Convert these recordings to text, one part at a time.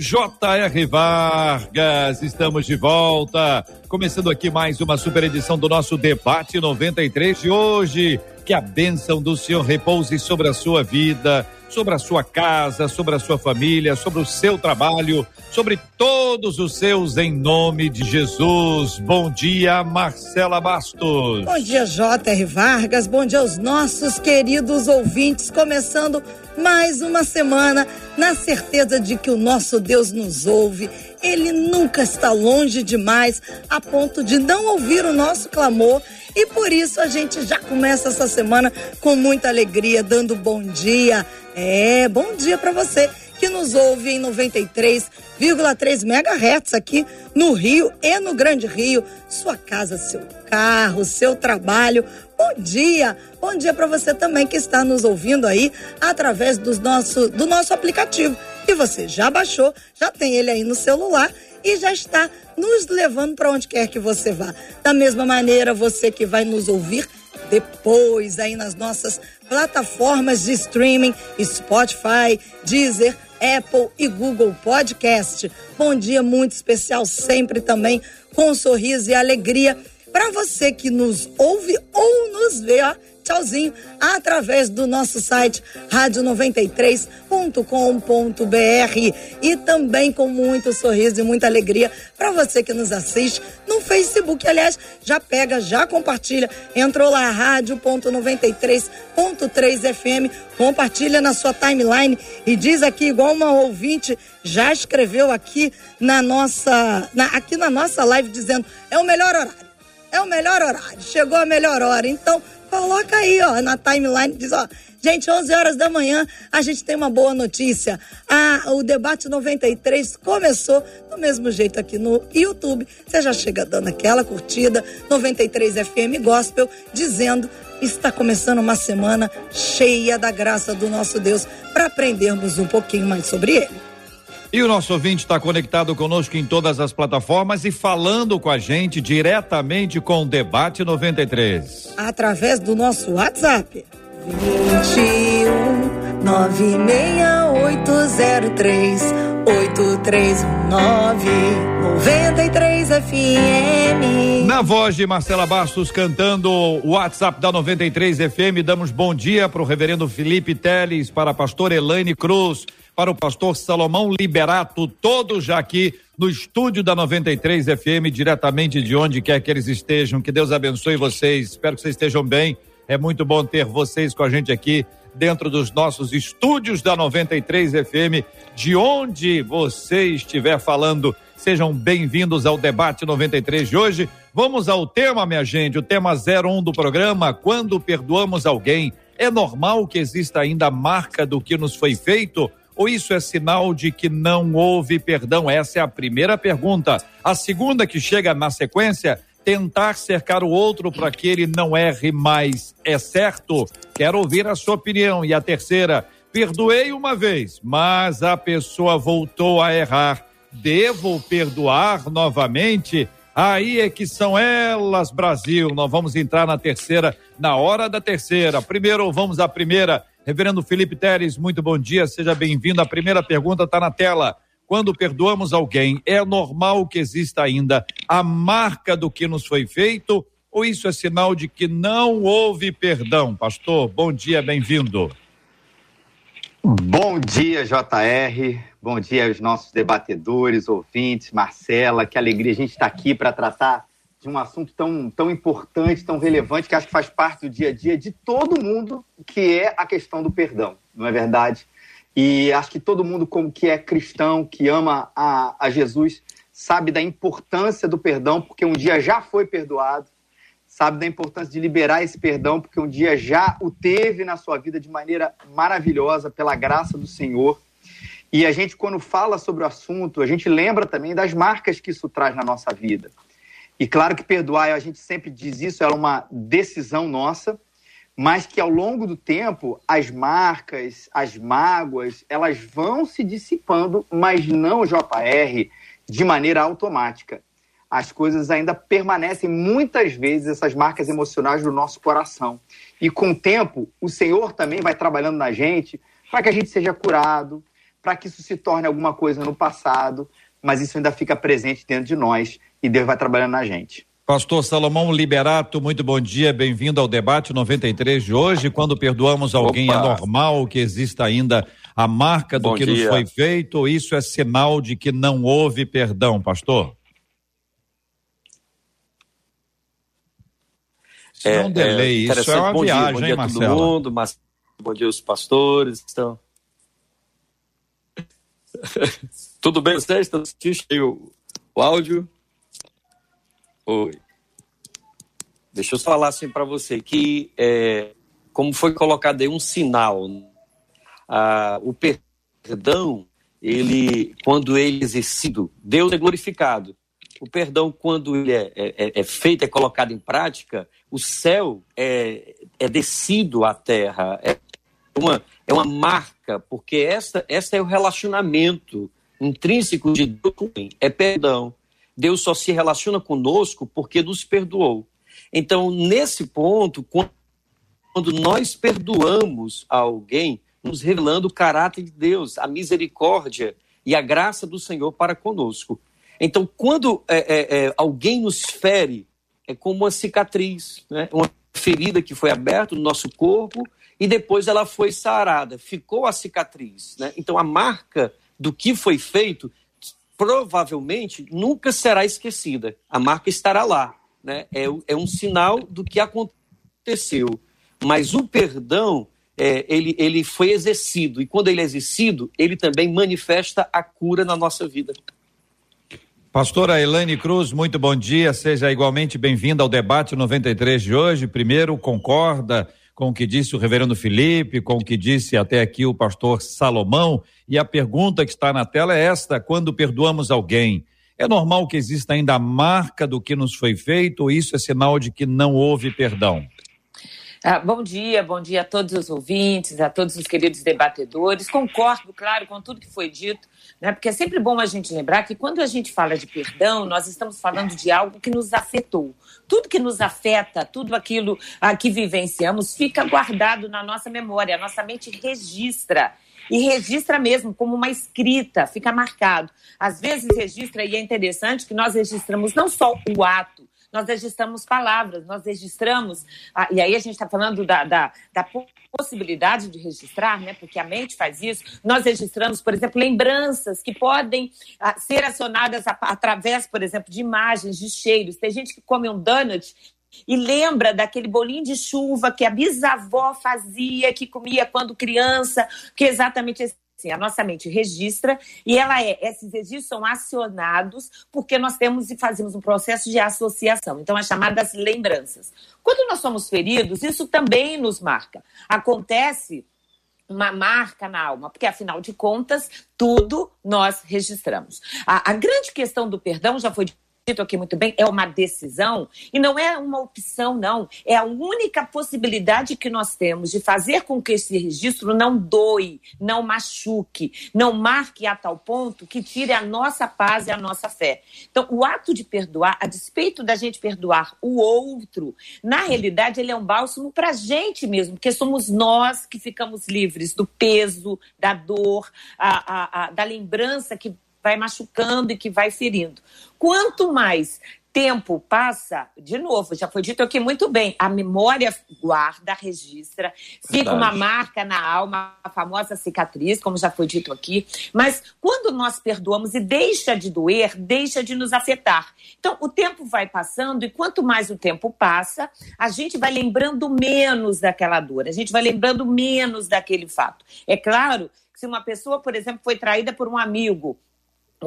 J.R. Vargas, estamos de volta, começando aqui mais uma super edição do nosso debate 93 de hoje. Que a bênção do Senhor repouse sobre a sua vida, sobre a sua casa, sobre a sua família, sobre o seu trabalho, sobre todos os seus, em nome de Jesus. Bom dia, Marcela Bastos. Bom dia, J.R. Vargas. Bom dia aos nossos queridos ouvintes. Começando mais uma semana na certeza de que o nosso Deus nos ouve. Ele nunca está longe demais a ponto de não ouvir o nosso clamor. E por isso a gente já começa essa semana com muita alegria, dando bom dia. É, bom dia para você que nos ouve em 93,3 MHz aqui no Rio e no Grande Rio. Sua casa, seu carro, seu trabalho. Bom dia! Bom dia para você também que está nos ouvindo aí através do nosso, do nosso aplicativo. Que você já baixou, já tem ele aí no celular e já está nos levando para onde quer que você vá. Da mesma maneira, você que vai nos ouvir depois aí nas nossas plataformas de streaming, Spotify, Deezer, Apple e Google Podcast. Bom dia muito especial sempre também com um sorriso e alegria para você que nos ouve ou nos vê, ó tchauzinho, através do nosso site rádio93.com.br e também com muito sorriso e muita alegria para você que nos assiste no Facebook. Aliás, já pega, já compartilha, entrou lá rádio.93.3 FM, compartilha na sua timeline e diz aqui igual uma ouvinte já escreveu aqui na nossa, na, aqui na nossa live dizendo é o melhor horário. É o melhor horário, chegou a melhor hora. Então, Coloca aí, ó, na timeline, diz, ó, gente, 11 horas da manhã, a gente tem uma boa notícia. Ah, o debate 93 começou do mesmo jeito aqui no YouTube. Você já chega dando aquela curtida, 93 FM Gospel, dizendo está começando uma semana cheia da graça do nosso Deus para aprendermos um pouquinho mais sobre ele. E o nosso ouvinte está conectado conosco em todas as plataformas e falando com a gente diretamente com o Debate 93. Através do nosso WhatsApp. 21 96803 8319 93 FM. Na voz de Marcela Bastos cantando o WhatsApp da 93 FM, damos bom dia para o reverendo Felipe Teles, para a pastora Elaine Cruz para o pastor Salomão Liberato, todos já aqui no estúdio da 93 FM, diretamente de onde quer que eles estejam. Que Deus abençoe vocês. Espero que vocês estejam bem. É muito bom ter vocês com a gente aqui dentro dos nossos estúdios da 93 FM, de onde você estiver falando. Sejam bem-vindos ao debate 93 de hoje. Vamos ao tema, minha gente, o tema 01 do programa, quando perdoamos alguém, é normal que exista ainda a marca do que nos foi feito? Ou isso é sinal de que não houve perdão? Essa é a primeira pergunta. A segunda que chega na sequência, tentar cercar o outro para que ele não erre mais. É certo? Quero ouvir a sua opinião. E a terceira, perdoei uma vez, mas a pessoa voltou a errar. Devo perdoar novamente? Aí é que são elas, Brasil. Nós vamos entrar na terceira, na hora da terceira. Primeiro, vamos à primeira. Reverendo Felipe Teres, muito bom dia, seja bem-vindo. A primeira pergunta está na tela. Quando perdoamos alguém, é normal que exista ainda a marca do que nos foi feito ou isso é sinal de que não houve perdão? Pastor, bom dia, bem-vindo. Bom dia, JR. Bom dia aos nossos debatedores, ouvintes, Marcela. Que alegria a gente estar tá aqui para tratar de um assunto tão, tão importante, tão relevante, que acho que faz parte do dia a dia de todo mundo, que é a questão do perdão, não é verdade? E acho que todo mundo, como que é cristão, que ama a, a Jesus, sabe da importância do perdão, porque um dia já foi perdoado, sabe da importância de liberar esse perdão, porque um dia já o teve na sua vida de maneira maravilhosa, pela graça do Senhor. E a gente, quando fala sobre o assunto, a gente lembra também das marcas que isso traz na nossa vida. E claro que perdoar, a gente sempre diz isso, é uma decisão nossa, mas que ao longo do tempo as marcas, as mágoas, elas vão se dissipando, mas não, JR, de maneira automática. As coisas ainda permanecem muitas vezes, essas marcas emocionais do nosso coração. E com o tempo, o Senhor também vai trabalhando na gente para que a gente seja curado, para que isso se torne alguma coisa no passado, mas isso ainda fica presente dentro de nós e Deus vai trabalhando na gente. Pastor Salomão Liberato, muito bom dia, bem-vindo ao debate 93 de hoje. Quando perdoamos alguém, é Opa. é normal que exista ainda a marca do bom que dia. nos foi feito, ou isso é sinal de que não houve perdão, pastor? É, é um delay, é isso é uma bom viagem, dia, bom dia hein, a todo mundo, mas bom dia os pastores, estão... Tudo bem vocês? Estão assistindo o áudio? Oi. Deixa eu falar assim para você que, é, como foi colocado aí um sinal, ah, o perdão, ele, quando ele é exercido, Deus é glorificado. O perdão, quando ele é, é, é feito, é colocado em prática, o céu é, é descido à terra. É uma, é uma marca, porque essa, essa é o relacionamento intrínseco de Deus, é perdão. Deus só se relaciona conosco porque nos perdoou. Então, nesse ponto, quando nós perdoamos alguém, nos revelando o caráter de Deus, a misericórdia e a graça do Senhor para conosco. Então, quando é, é, é, alguém nos fere, é como uma cicatriz, né? uma ferida que foi aberta no nosso corpo e depois ela foi sarada, ficou a cicatriz. Né? Então, a marca do que foi feito provavelmente nunca será esquecida. A marca estará lá. Né? É, é um sinal do que aconteceu. Mas o perdão, é, ele, ele foi exercido. E quando ele é exercido, ele também manifesta a cura na nossa vida. Pastora Elaine Cruz, muito bom dia. Seja igualmente bem-vinda ao debate 93 de hoje. Primeiro, concorda com o que disse o reverendo Felipe, com o que disse até aqui o pastor Salomão. E a pergunta que está na tela é esta: quando perdoamos alguém, é normal que exista ainda a marca do que nos foi feito ou isso é sinal de que não houve perdão? Ah, bom dia, bom dia a todos os ouvintes, a todos os queridos debatedores. Concordo, claro, com tudo que foi dito, né? porque é sempre bom a gente lembrar que quando a gente fala de perdão, nós estamos falando de algo que nos afetou. Tudo que nos afeta, tudo aquilo a que vivenciamos, fica guardado na nossa memória, a nossa mente registra e registra mesmo como uma escrita, fica marcado. Às vezes registra, e é interessante que nós registramos não só o ato, nós registramos palavras, nós registramos, ah, e aí a gente está falando da, da, da, possibilidade de registrar, né, porque a mente faz isso, nós registramos, por exemplo, lembranças que podem ah, ser acionadas através, por exemplo, de imagens, de cheiros. Tem gente que come um donut e lembra daquele bolinho de chuva que a bisavó fazia, que comia quando criança, que é exatamente Assim, a nossa mente registra e ela é, esses registros são acionados porque nós temos e fazemos um processo de associação. Então, as chamadas lembranças. Quando nós somos feridos, isso também nos marca. Acontece uma marca na alma, porque afinal de contas, tudo nós registramos. A, a grande questão do perdão já foi dito aqui muito bem, é uma decisão e não é uma opção, não. É a única possibilidade que nós temos de fazer com que esse registro não doe, não machuque, não marque a tal ponto que tire a nossa paz e a nossa fé. Então, o ato de perdoar, a despeito da gente perdoar o outro, na realidade, ele é um bálsamo para a gente mesmo, porque somos nós que ficamos livres do peso, da dor, a, a, a, da lembrança que vai machucando e que vai ferindo. Quanto mais tempo passa, de novo, já foi dito aqui muito bem, a memória guarda, registra, fica Verdade. uma marca na alma, a famosa cicatriz, como já foi dito aqui, mas quando nós perdoamos e deixa de doer, deixa de nos afetar. Então, o tempo vai passando e quanto mais o tempo passa, a gente vai lembrando menos daquela dor, a gente vai lembrando menos daquele fato. É claro que se uma pessoa, por exemplo, foi traída por um amigo,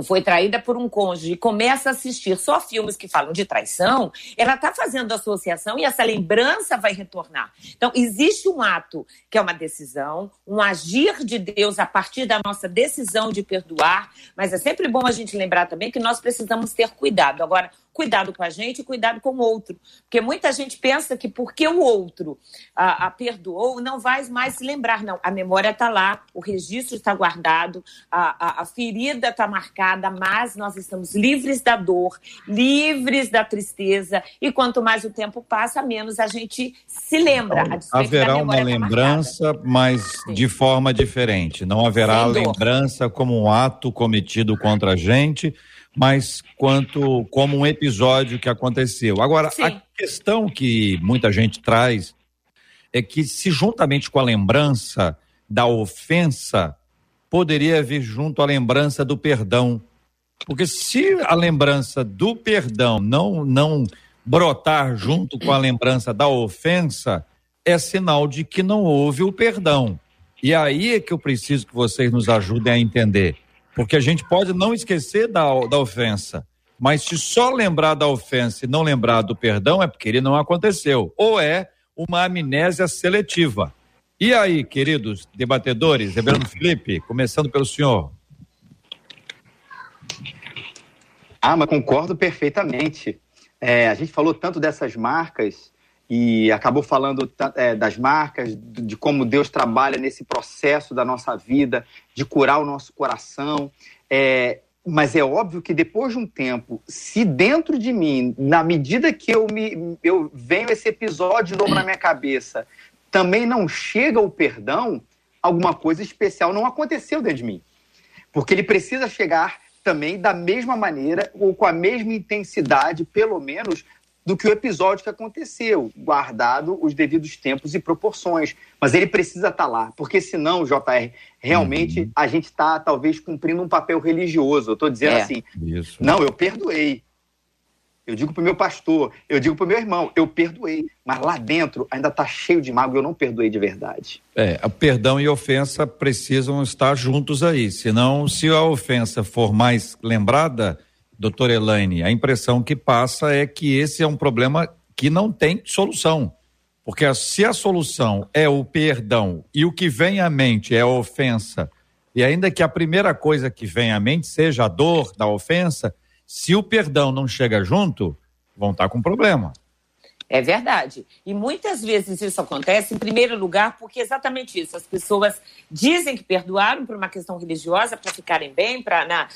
foi traída por um cônjuge e começa a assistir só filmes que falam de traição, ela está fazendo associação e essa lembrança vai retornar. Então, existe um ato que é uma decisão, um agir de Deus a partir da nossa decisão de perdoar, mas é sempre bom a gente lembrar também que nós precisamos ter cuidado. Agora, cuidado com a gente e cuidado com o outro. Porque muita gente pensa que porque o outro a, a perdoou, não vai mais se lembrar. Não, a memória está lá, o registro está guardado, a, a, a ferida está marcada, mas nós estamos livres da dor, livres da tristeza, e quanto mais o tempo passa, menos a gente se lembra. Haverá uma tá lembrança, mas Sim. de forma diferente. Não haverá lembrança como um ato cometido contra a gente mas quanto como um episódio que aconteceu. Agora, Sim. a questão que muita gente traz é que se juntamente com a lembrança da ofensa poderia vir junto a lembrança do perdão. Porque se a lembrança do perdão não não brotar junto com a lembrança da ofensa, é sinal de que não houve o perdão. E aí é que eu preciso que vocês nos ajudem a entender. Porque a gente pode não esquecer da, da ofensa, mas se só lembrar da ofensa e não lembrar do perdão, é porque ele não aconteceu. Ou é uma amnésia seletiva. E aí, queridos debatedores, Reverendo Felipe, começando pelo senhor. Ah, mas concordo perfeitamente. É, a gente falou tanto dessas marcas e acabou falando é, das marcas, de como Deus trabalha nesse processo da nossa vida, de curar o nosso coração. É, mas é óbvio que depois de um tempo, se dentro de mim, na medida que eu me eu venho esse episódio novo na minha cabeça, também não chega o perdão, alguma coisa especial não aconteceu dentro de mim. Porque ele precisa chegar também da mesma maneira ou com a mesma intensidade, pelo menos, do que o episódio que aconteceu, guardado os devidos tempos e proporções. Mas ele precisa estar tá lá, porque senão, JR, realmente uhum. a gente está talvez cumprindo um papel religioso. Eu estou dizendo é. assim, Isso. não, eu perdoei. Eu digo para o meu pastor, eu digo para o meu irmão, eu perdoei. Mas lá dentro ainda está cheio de mágoa, eu não perdoei de verdade. É, perdão e ofensa precisam estar juntos aí. Senão, se a ofensa for mais lembrada, doutor Elaine, a impressão que passa é que esse é um problema que não tem solução. Porque se a solução é o perdão e o que vem à mente é a ofensa, e ainda que a primeira coisa que vem à mente seja a dor da ofensa, se o perdão não chega junto, vão estar com problema. É verdade. E muitas vezes isso acontece, em primeiro lugar, porque é exatamente isso. As pessoas dizem que perdoaram por uma questão religiosa, para ficarem bem, para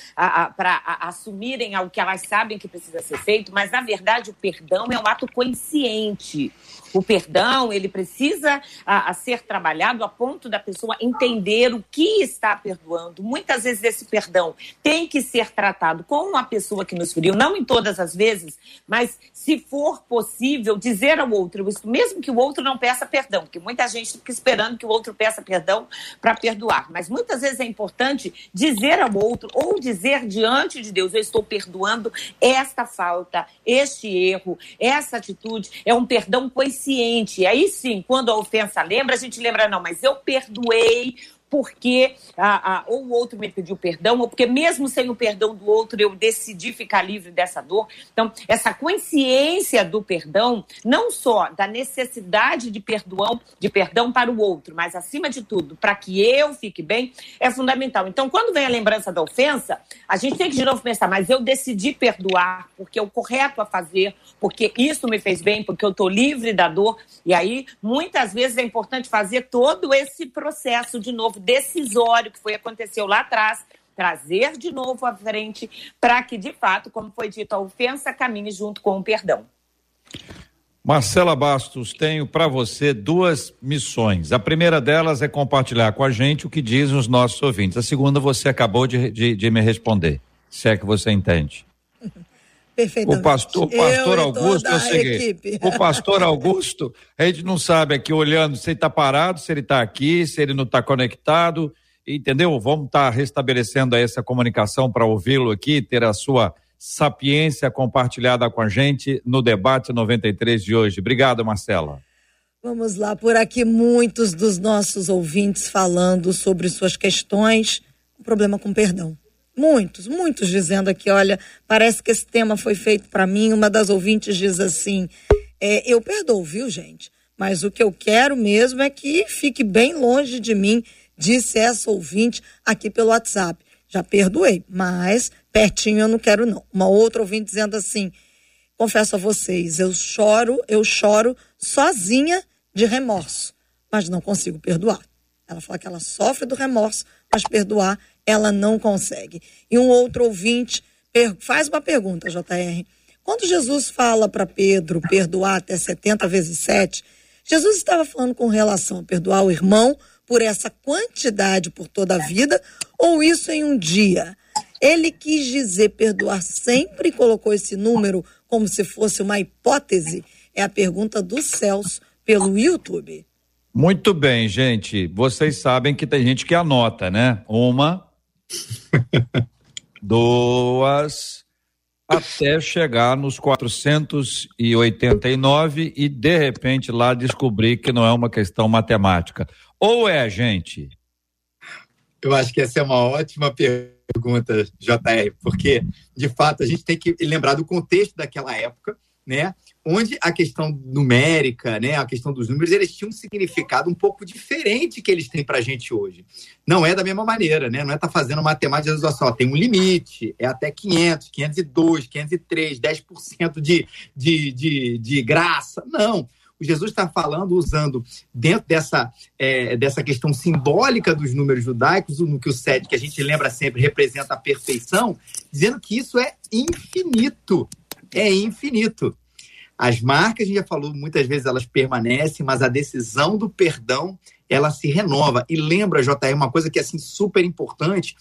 assumirem algo que elas sabem que precisa ser feito, mas, na verdade, o perdão é um ato consciente. O perdão, ele precisa a, a, ser trabalhado a ponto da pessoa entender o que está perdoando. Muitas vezes esse perdão tem que ser tratado com a pessoa que nos feriu, não em todas as vezes, mas se for possível dizer ao outro, isso mesmo que o outro não peça perdão, porque muita gente fica esperando que o outro peça perdão para perdoar, mas muitas vezes é importante dizer ao outro ou dizer diante de Deus, eu estou perdoando esta falta, este erro, essa atitude, é um perdão consciente consciente. Aí sim, quando a ofensa lembra, a gente lembra, não, mas eu perdoei porque a, a, ou o outro me pediu perdão, ou porque mesmo sem o perdão do outro eu decidi ficar livre dessa dor. Então, essa consciência do perdão, não só da necessidade de perdão, de perdão para o outro, mas acima de tudo, para que eu fique bem, é fundamental. Então, quando vem a lembrança da ofensa, a gente tem que de novo pensar, mas eu decidi perdoar porque é o correto a fazer, porque isso me fez bem, porque eu estou livre da dor. E aí, muitas vezes é importante fazer todo esse processo de novo decisório que foi aconteceu lá atrás, trazer de novo à frente para que, de fato, como foi dito, a ofensa caminhe junto com o perdão. Marcela Bastos, tenho para você duas missões. A primeira delas é compartilhar com a gente o que dizem os nossos ouvintes. A segunda você acabou de, de, de me responder, se é que você entende. Perfeitamente. O pastor, o pastor Augusto é o seguinte: o pastor Augusto, a gente não sabe aqui olhando se ele está parado, se ele está aqui, se ele não está conectado, entendeu? Vamos estar tá restabelecendo essa comunicação para ouvi-lo aqui, ter a sua sapiência compartilhada com a gente no debate 93 de hoje. Obrigado, Marcela. Vamos lá, por aqui muitos dos nossos ouvintes falando sobre suas questões, o problema com perdão muitos, muitos dizendo aqui, olha, parece que esse tema foi feito para mim. Uma das ouvintes diz assim: é, eu perdoo, viu, gente? Mas o que eu quero mesmo é que fique bem longe de mim, disse essa ouvinte aqui pelo WhatsApp. Já perdoei, mas pertinho eu não quero não. Uma outra ouvinte dizendo assim: confesso a vocês, eu choro, eu choro sozinha de remorso, mas não consigo perdoar. Ela fala que ela sofre do remorso, mas perdoar ela não consegue. E um outro ouvinte faz uma pergunta, JR. Quando Jesus fala para Pedro perdoar até 70 vezes 7, Jesus estava falando com relação a perdoar o irmão por essa quantidade por toda a vida ou isso em um dia? Ele quis dizer perdoar sempre e colocou esse número como se fosse uma hipótese? É a pergunta do Celso pelo YouTube. Muito bem, gente. Vocês sabem que tem gente que anota, né? Uma, duas, até chegar nos 489 e de repente lá descobrir que não é uma questão matemática. Ou é, gente? Eu acho que essa é uma ótima pergunta, JR, porque de fato a gente tem que lembrar do contexto daquela época, né? Onde a questão numérica, né, a questão dos números, eles tinham um significado um pouco diferente que eles têm para a gente hoje. Não é da mesma maneira, né? Não é estar tá fazendo matemática de só, tem um limite, é até 500, 502, 503, 10% de, de, de, de graça. Não. O Jesus está falando, usando dentro dessa, é, dessa questão simbólica dos números judaicos, no que o sete, que a gente lembra sempre, representa a perfeição, dizendo que isso é infinito. É infinito. As marcas, a gente já falou, muitas vezes elas permanecem, mas a decisão do perdão, ela se renova. E lembra, JR, uma coisa que é assim super importante,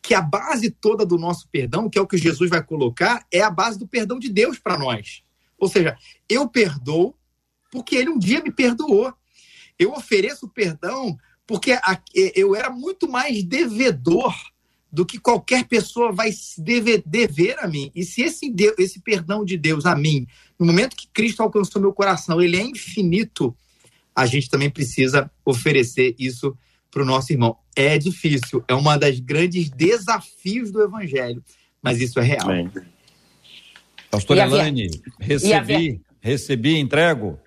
que a base toda do nosso perdão, que é o que Jesus vai colocar, é a base do perdão de Deus para nós. Ou seja, eu perdoo porque ele um dia me perdoou. Eu ofereço perdão porque eu era muito mais devedor do que qualquer pessoa vai dever, a mim. E se esse, esse perdão de Deus a mim, no momento que Cristo alcançou meu coração, ele é infinito, a gente também precisa oferecer isso para o nosso irmão. É difícil, é uma das grandes desafios do Evangelho, mas isso é real. Bem. Pastor Elaine, recebi, recebi, entrego.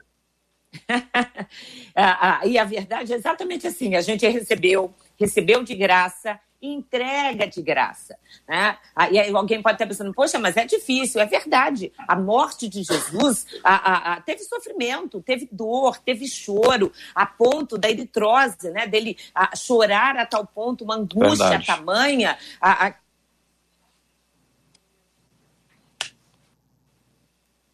e a verdade é exatamente assim: a gente recebeu, recebeu de graça entrega de graça. Né? E aí alguém pode estar pensando, poxa, mas é difícil. É verdade. A morte de Jesus a, a, a, teve sofrimento, teve dor, teve choro, a ponto da eritrose, né? dele chorar a tal ponto, uma angústia verdade. tamanha,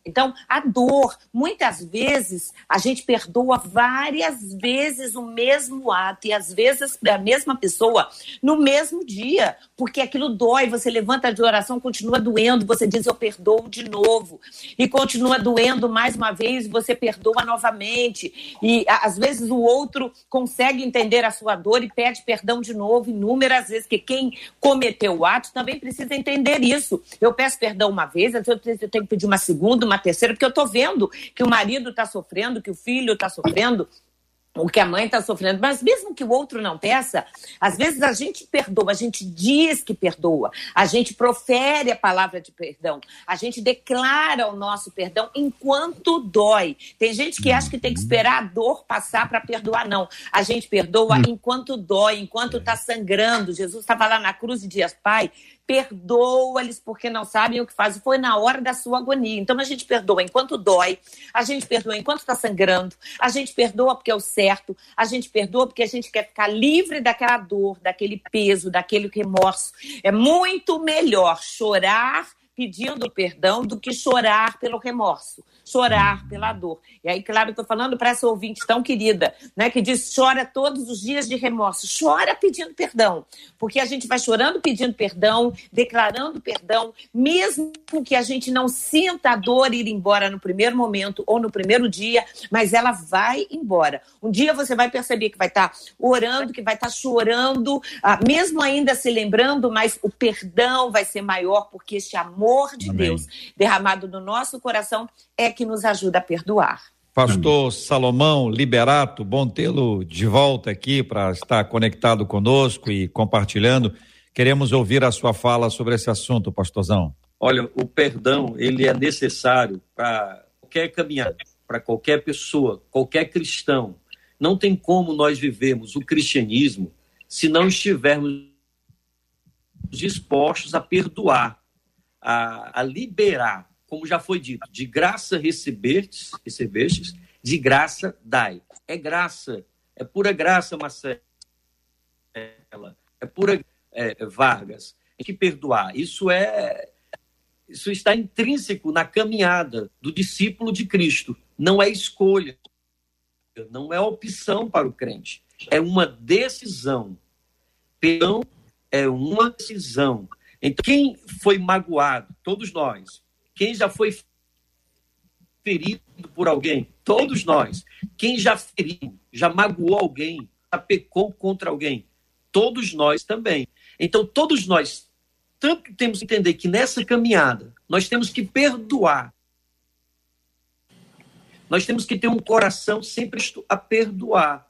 Então, a dor, muitas vezes, a gente perdoa várias vezes o mesmo ato e às vezes a mesma pessoa no mesmo dia, porque aquilo dói, você levanta de oração, continua doendo, você diz eu perdoo de novo e continua doendo mais uma vez, você perdoa novamente e às vezes o outro consegue entender a sua dor e pede perdão de novo inúmeras vezes, que quem cometeu o ato também precisa entender isso. Eu peço perdão uma vez, eu tenho que pedir uma segunda, uma terceira, porque eu estou vendo que o marido está sofrendo, que o filho está sofrendo, o que a mãe está sofrendo, mas mesmo que o outro não peça, às vezes a gente perdoa, a gente diz que perdoa, a gente profere a palavra de perdão, a gente declara o nosso perdão enquanto dói. Tem gente que acha que tem que esperar a dor passar para perdoar, não. A gente perdoa hum. enquanto dói, enquanto está sangrando. Jesus estava lá na cruz e dizia, Pai, perdoa-lhes porque não sabem o que fazem. Foi na hora da sua agonia. Então a gente perdoa enquanto dói, a gente perdoa enquanto está sangrando, a gente perdoa porque é o certo, a gente perdoa porque a gente quer ficar livre daquela dor, daquele peso, daquele remorso. É muito melhor chorar pedindo perdão do que chorar pelo remorso, chorar pela dor. E aí, claro, estou falando para essa ouvinte tão querida, né, que diz chora todos os dias de remorso, chora pedindo perdão, porque a gente vai chorando pedindo perdão, declarando perdão, mesmo que a gente não sinta a dor ir embora no primeiro momento ou no primeiro dia, mas ela vai embora. Um dia você vai perceber que vai estar tá orando, que vai estar tá chorando, ah, mesmo ainda se lembrando, mas o perdão vai ser maior porque este amor amor de Amém. Deus derramado no nosso coração é que nos ajuda a perdoar. Pastor Amém. Salomão Liberato, bom tê-lo de volta aqui para estar conectado conosco e compartilhando. Queremos ouvir a sua fala sobre esse assunto, pastorzão. Olha, o perdão, ele é necessário para qualquer caminhada, para qualquer pessoa, qualquer cristão. Não tem como nós vivermos o cristianismo se não estivermos dispostos a perdoar, a, a liberar, como já foi dito, de graça recebestes, recebestes, de graça dai. É graça, é pura graça, Marcela, é pura é, Vargas. Tem que perdoar. Isso é isso está intrínseco na caminhada do discípulo de Cristo. Não é escolha, não é opção para o crente, é uma decisão. Perdão é uma decisão. Então, quem foi magoado? Todos nós. Quem já foi ferido por alguém? Todos nós. Quem já feriu, já magoou alguém, já pecou contra alguém? Todos nós também. Então, todos nós, tanto temos que entender que nessa caminhada, nós temos que perdoar. Nós temos que ter um coração sempre a perdoar.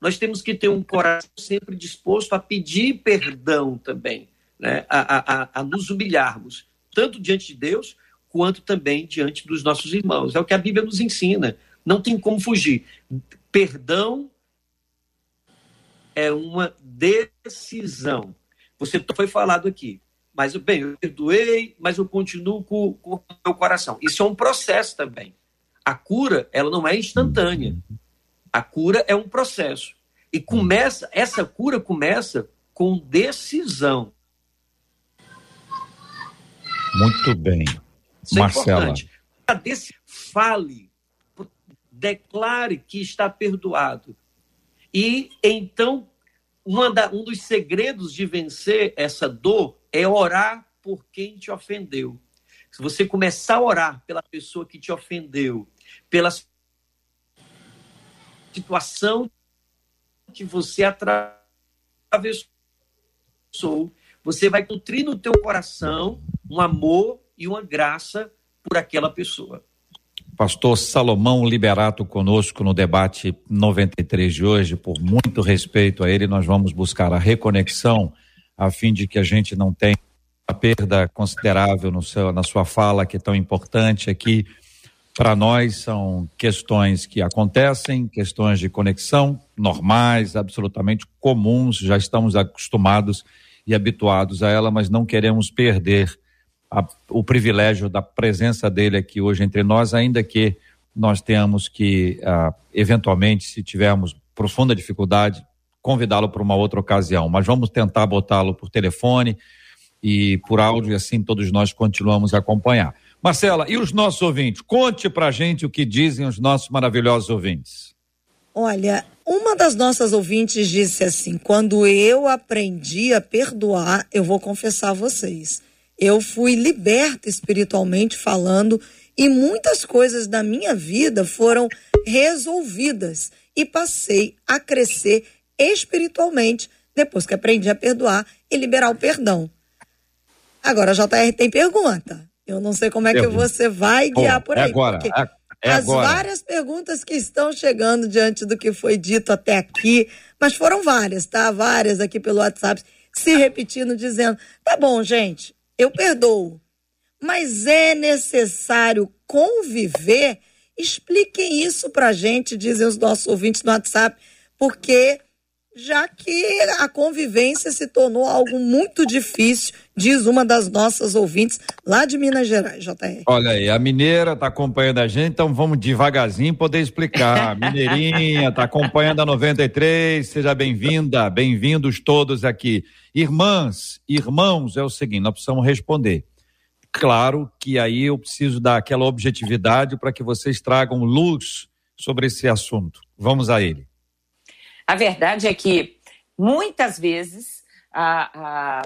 Nós temos que ter um coração sempre disposto a pedir perdão também, né? a, a, a nos humilharmos, tanto diante de Deus, quanto também diante dos nossos irmãos. É o que a Bíblia nos ensina. Não tem como fugir. Perdão é uma decisão. Você foi falado aqui. Mas, bem, eu perdoei, mas eu continuo com, com o meu coração. Isso é um processo também. A cura, ela não é instantânea. A cura é um processo. E começa, essa cura começa com decisão. Muito bem. Isso é Marcela. É Fale, declare que está perdoado. E então, da, um dos segredos de vencer essa dor é orar por quem te ofendeu. Se você começar a orar pela pessoa que te ofendeu, pela situação que você atravessou, você vai nutrir no teu coração um amor e uma graça por aquela pessoa. Pastor Salomão Liberato conosco no debate 93 de hoje, por muito respeito a ele, nós vamos buscar a reconexão a fim de que a gente não tenha a perda considerável no seu, na sua fala, que é tão importante aqui. Para nós são questões que acontecem, questões de conexão normais, absolutamente comuns, já estamos acostumados e habituados a ela, mas não queremos perder a, o privilégio da presença dele aqui hoje entre nós, ainda que nós tenhamos que, uh, eventualmente, se tivermos profunda dificuldade, convidá-lo para uma outra ocasião, mas vamos tentar botá-lo por telefone e por áudio e assim todos nós continuamos a acompanhar. Marcela, e os nossos ouvintes? Conte para gente o que dizem os nossos maravilhosos ouvintes. Olha, uma das nossas ouvintes disse assim: quando eu aprendi a perdoar, eu vou confessar a vocês, eu fui liberta espiritualmente falando e muitas coisas da minha vida foram resolvidas e passei a crescer espiritualmente depois que aprendi a perdoar e liberar o perdão. Agora, a JR tem pergunta. Eu não sei como é que você vai guiar por aí. É agora. É, é as agora. várias perguntas que estão chegando diante do que foi dito até aqui, mas foram várias, tá? Várias aqui pelo WhatsApp se repetindo, dizendo: tá bom, gente, eu perdoo, mas é necessário conviver. Expliquem isso pra gente, dizem os nossos ouvintes no WhatsApp, porque já que a convivência se tornou algo muito difícil, diz uma das nossas ouvintes lá de Minas Gerais, JR. Olha aí, a mineira está acompanhando a gente, então vamos devagarzinho poder explicar. Mineirinha está acompanhando a 93, seja bem-vinda, bem-vindos todos aqui. Irmãs, irmãos, é o seguinte, nós precisamos responder. Claro que aí eu preciso dar aquela objetividade para que vocês tragam luz sobre esse assunto. Vamos a ele. A verdade é que muitas vezes a, a,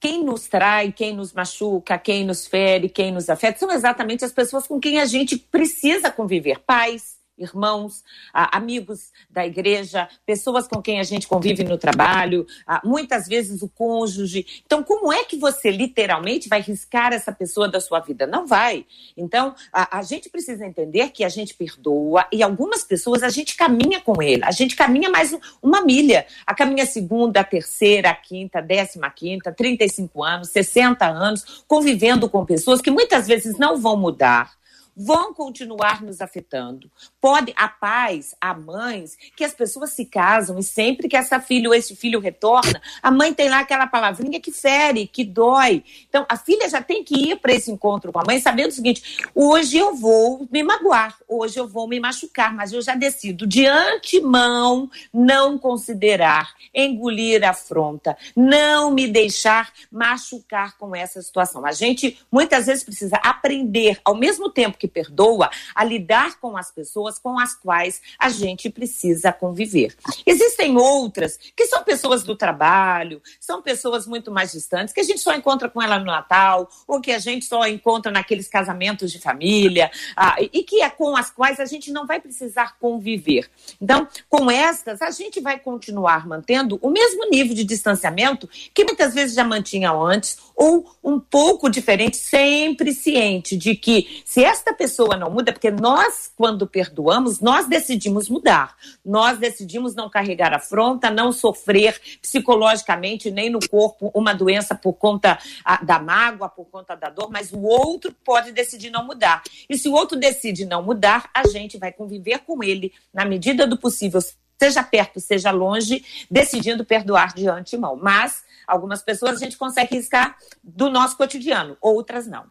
quem nos trai, quem nos machuca, quem nos fere, quem nos afeta são exatamente as pessoas com quem a gente precisa conviver, pais, irmãos, amigos da igreja, pessoas com quem a gente convive no trabalho, muitas vezes o cônjuge. Então, como é que você literalmente vai riscar essa pessoa da sua vida? Não vai. Então, a, gente precisa entender que a gente perdoa e algumas pessoas a gente caminha com ele, a gente caminha mais uma milha, a caminha segunda, a terceira, a quinta, a décima quinta, 35 anos, 60 anos, convivendo com pessoas que muitas vezes não vão mudar vão continuar nos afetando. Pode a pais, a mães, que as pessoas se casam e sempre que essa filha ou esse filho retorna, a mãe tem lá aquela palavrinha que fere, que dói. Então a filha já tem que ir para esse encontro com a mãe sabendo o seguinte: hoje eu vou me magoar, hoje eu vou me machucar, mas eu já decido de antemão não considerar, engolir a afronta, não me deixar machucar com essa situação. A gente muitas vezes precisa aprender ao mesmo tempo que perdoa a lidar com as pessoas com as quais a gente precisa conviver. Existem outras que são pessoas do trabalho, são pessoas muito mais distantes, que a gente só encontra com ela no Natal, ou que a gente só encontra naqueles casamentos de família, ah, e que é com as quais a gente não vai precisar conviver. Então, com estas, a gente vai continuar mantendo o mesmo nível de distanciamento que muitas vezes já mantinha antes, ou um pouco diferente, sempre ciente de que se esta esta pessoa não muda, porque nós, quando perdoamos, nós decidimos mudar. Nós decidimos não carregar afronta, não sofrer psicologicamente, nem no corpo, uma doença por conta da mágoa, por conta da dor, mas o outro pode decidir não mudar. E se o outro decide não mudar, a gente vai conviver com ele na medida do possível, seja perto, seja longe, decidindo perdoar de antemão. Mas algumas pessoas a gente consegue riscar do nosso cotidiano, outras não.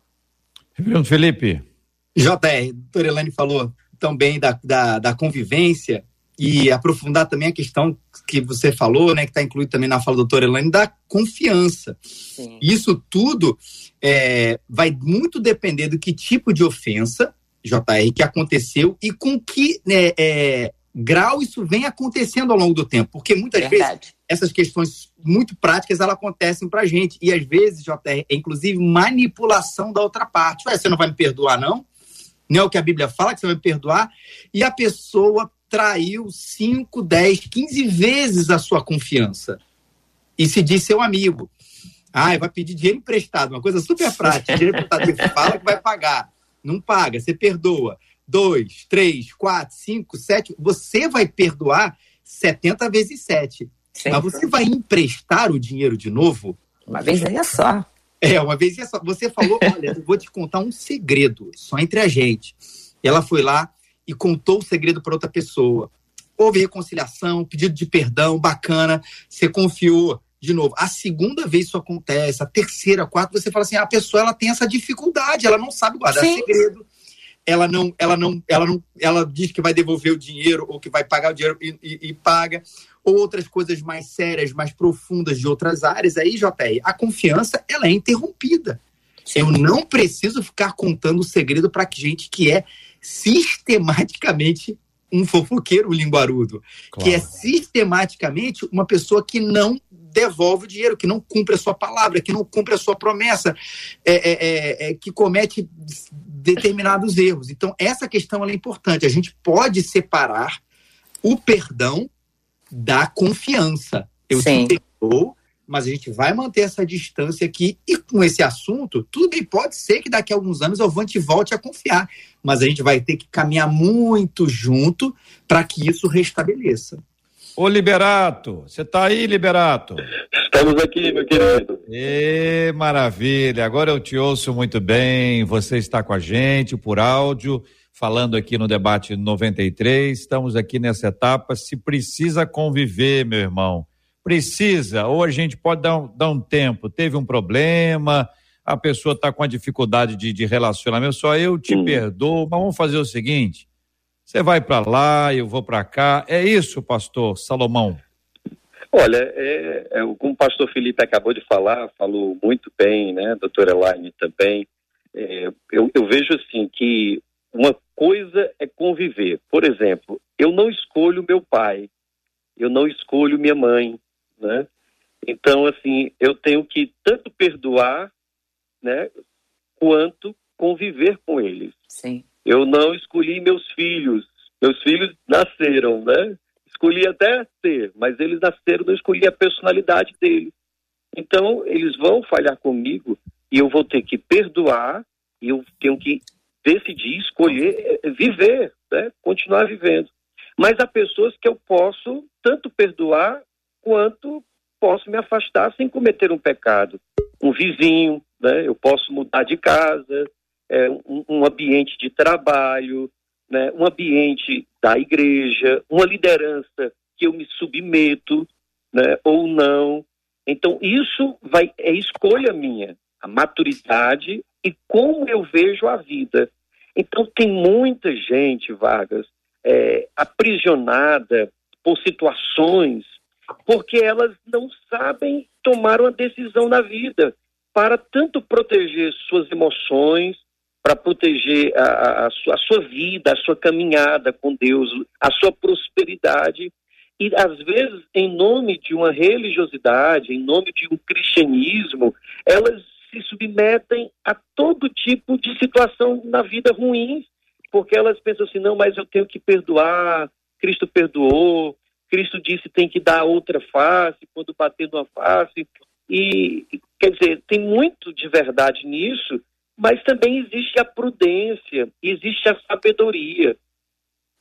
Felipe. JR, doutora Elaine falou também da, da, da, convivência e aprofundar também a questão que você falou, né, que está incluído também na fala da doutora Elaine, da confiança. Sim. Isso tudo é, vai muito depender do que tipo de ofensa, JR, que aconteceu e com que né, é, grau isso vem acontecendo ao longo do tempo. Porque muitas Verdade. vezes essas questões muito práticas elas acontecem pra gente. E às vezes, JR, é inclusive manipulação da outra parte. Ué, você não vai me perdoar, não? Não é o que a Bíblia fala, que você vai perdoar, e a pessoa traiu 5, 10, 15 vezes a sua confiança. E se diz seu amigo. Ah, vai pedir dinheiro emprestado, uma coisa super prática. Dinheiro emprestado, você fala que vai pagar. Não paga, você perdoa. Dois, três, quatro, cinco, sete. Você vai perdoar 70 vezes 7. Mas você vai emprestar o dinheiro de novo? Uma vez aí é só. É, uma vez você falou, olha, eu vou te contar um segredo, só entre a gente. Ela foi lá e contou o segredo para outra pessoa. Houve reconciliação, pedido de perdão, bacana, você confiou. De novo, a segunda vez isso acontece, a terceira, a quarta, você fala assim: a pessoa ela tem essa dificuldade, ela não sabe guardar Sim. segredo, ela não, ela não, ela não, ela diz que vai devolver o dinheiro ou que vai pagar o dinheiro e, e, e paga outras coisas mais sérias, mais profundas de outras áreas, aí, JR, a confiança ela é interrompida. Eu não preciso ficar contando o segredo para gente que é sistematicamente um fofoqueiro linguarudo, claro. que é sistematicamente uma pessoa que não devolve o dinheiro, que não cumpre a sua palavra, que não cumpre a sua promessa, é, é, é, é que comete determinados erros. Então, essa questão é importante. A gente pode separar o perdão da confiança. Eu Sim. te perdoo, mas a gente vai manter essa distância aqui. E com esse assunto, tudo bem, pode ser que daqui a alguns anos eu volte volte a confiar. Mas a gente vai ter que caminhar muito junto para que isso restabeleça. Ô Liberato, você está aí, Liberato? Estamos aqui, meu querido. E maravilha, agora eu te ouço muito bem, você está com a gente por áudio falando aqui no debate 93. Estamos aqui nessa etapa. Se precisa conviver, meu irmão, precisa, ou a gente pode dar um, dar um tempo. Teve um problema, a pessoa está com a dificuldade de, de, relacionamento, só eu te hum. perdoo, mas vamos fazer o seguinte: você vai para lá, eu vou para cá. É isso, pastor Salomão? Olha, é, é, como o pastor Felipe acabou de falar, falou muito bem, né, doutora Elaine também. É, eu, eu, vejo assim que uma coisa é conviver. Por exemplo, eu não escolho meu pai, eu não escolho minha mãe, né? Então, assim, eu tenho que tanto perdoar, né, quanto conviver com eles. Sim. Eu não escolhi meus filhos, Meus filhos nasceram, né? Escolhi até ser, mas eles nasceram, não escolhi a personalidade deles. Então, eles vão falhar comigo e eu vou ter que perdoar e eu tenho que decidir, escolher eh, viver, né? continuar vivendo. Mas há pessoas que eu posso tanto perdoar quanto posso me afastar sem cometer um pecado. Um vizinho, né? eu posso mudar de casa, é, um, um ambiente de trabalho, né? um ambiente da igreja, uma liderança que eu me submeto né? ou não. Então, isso vai, é escolha minha, a maturidade e como eu vejo a vida. Então, tem muita gente, Vargas, é, aprisionada por situações porque elas não sabem tomar uma decisão na vida para tanto proteger suas emoções, para proteger a, a, sua, a, sua, vida, a sua caminhada com Deus, a sua prosperidade. E às vezes, em nome de uma religiosidade, em nome de um cristianismo, elas se submetem a todo tipo de situação na vida ruim, porque elas pensam assim: não, mas eu tenho que perdoar, Cristo perdoou, Cristo disse tem que dar outra face quando bater numa face. E, quer dizer, tem muito de verdade nisso, mas também existe a prudência, existe a sabedoria.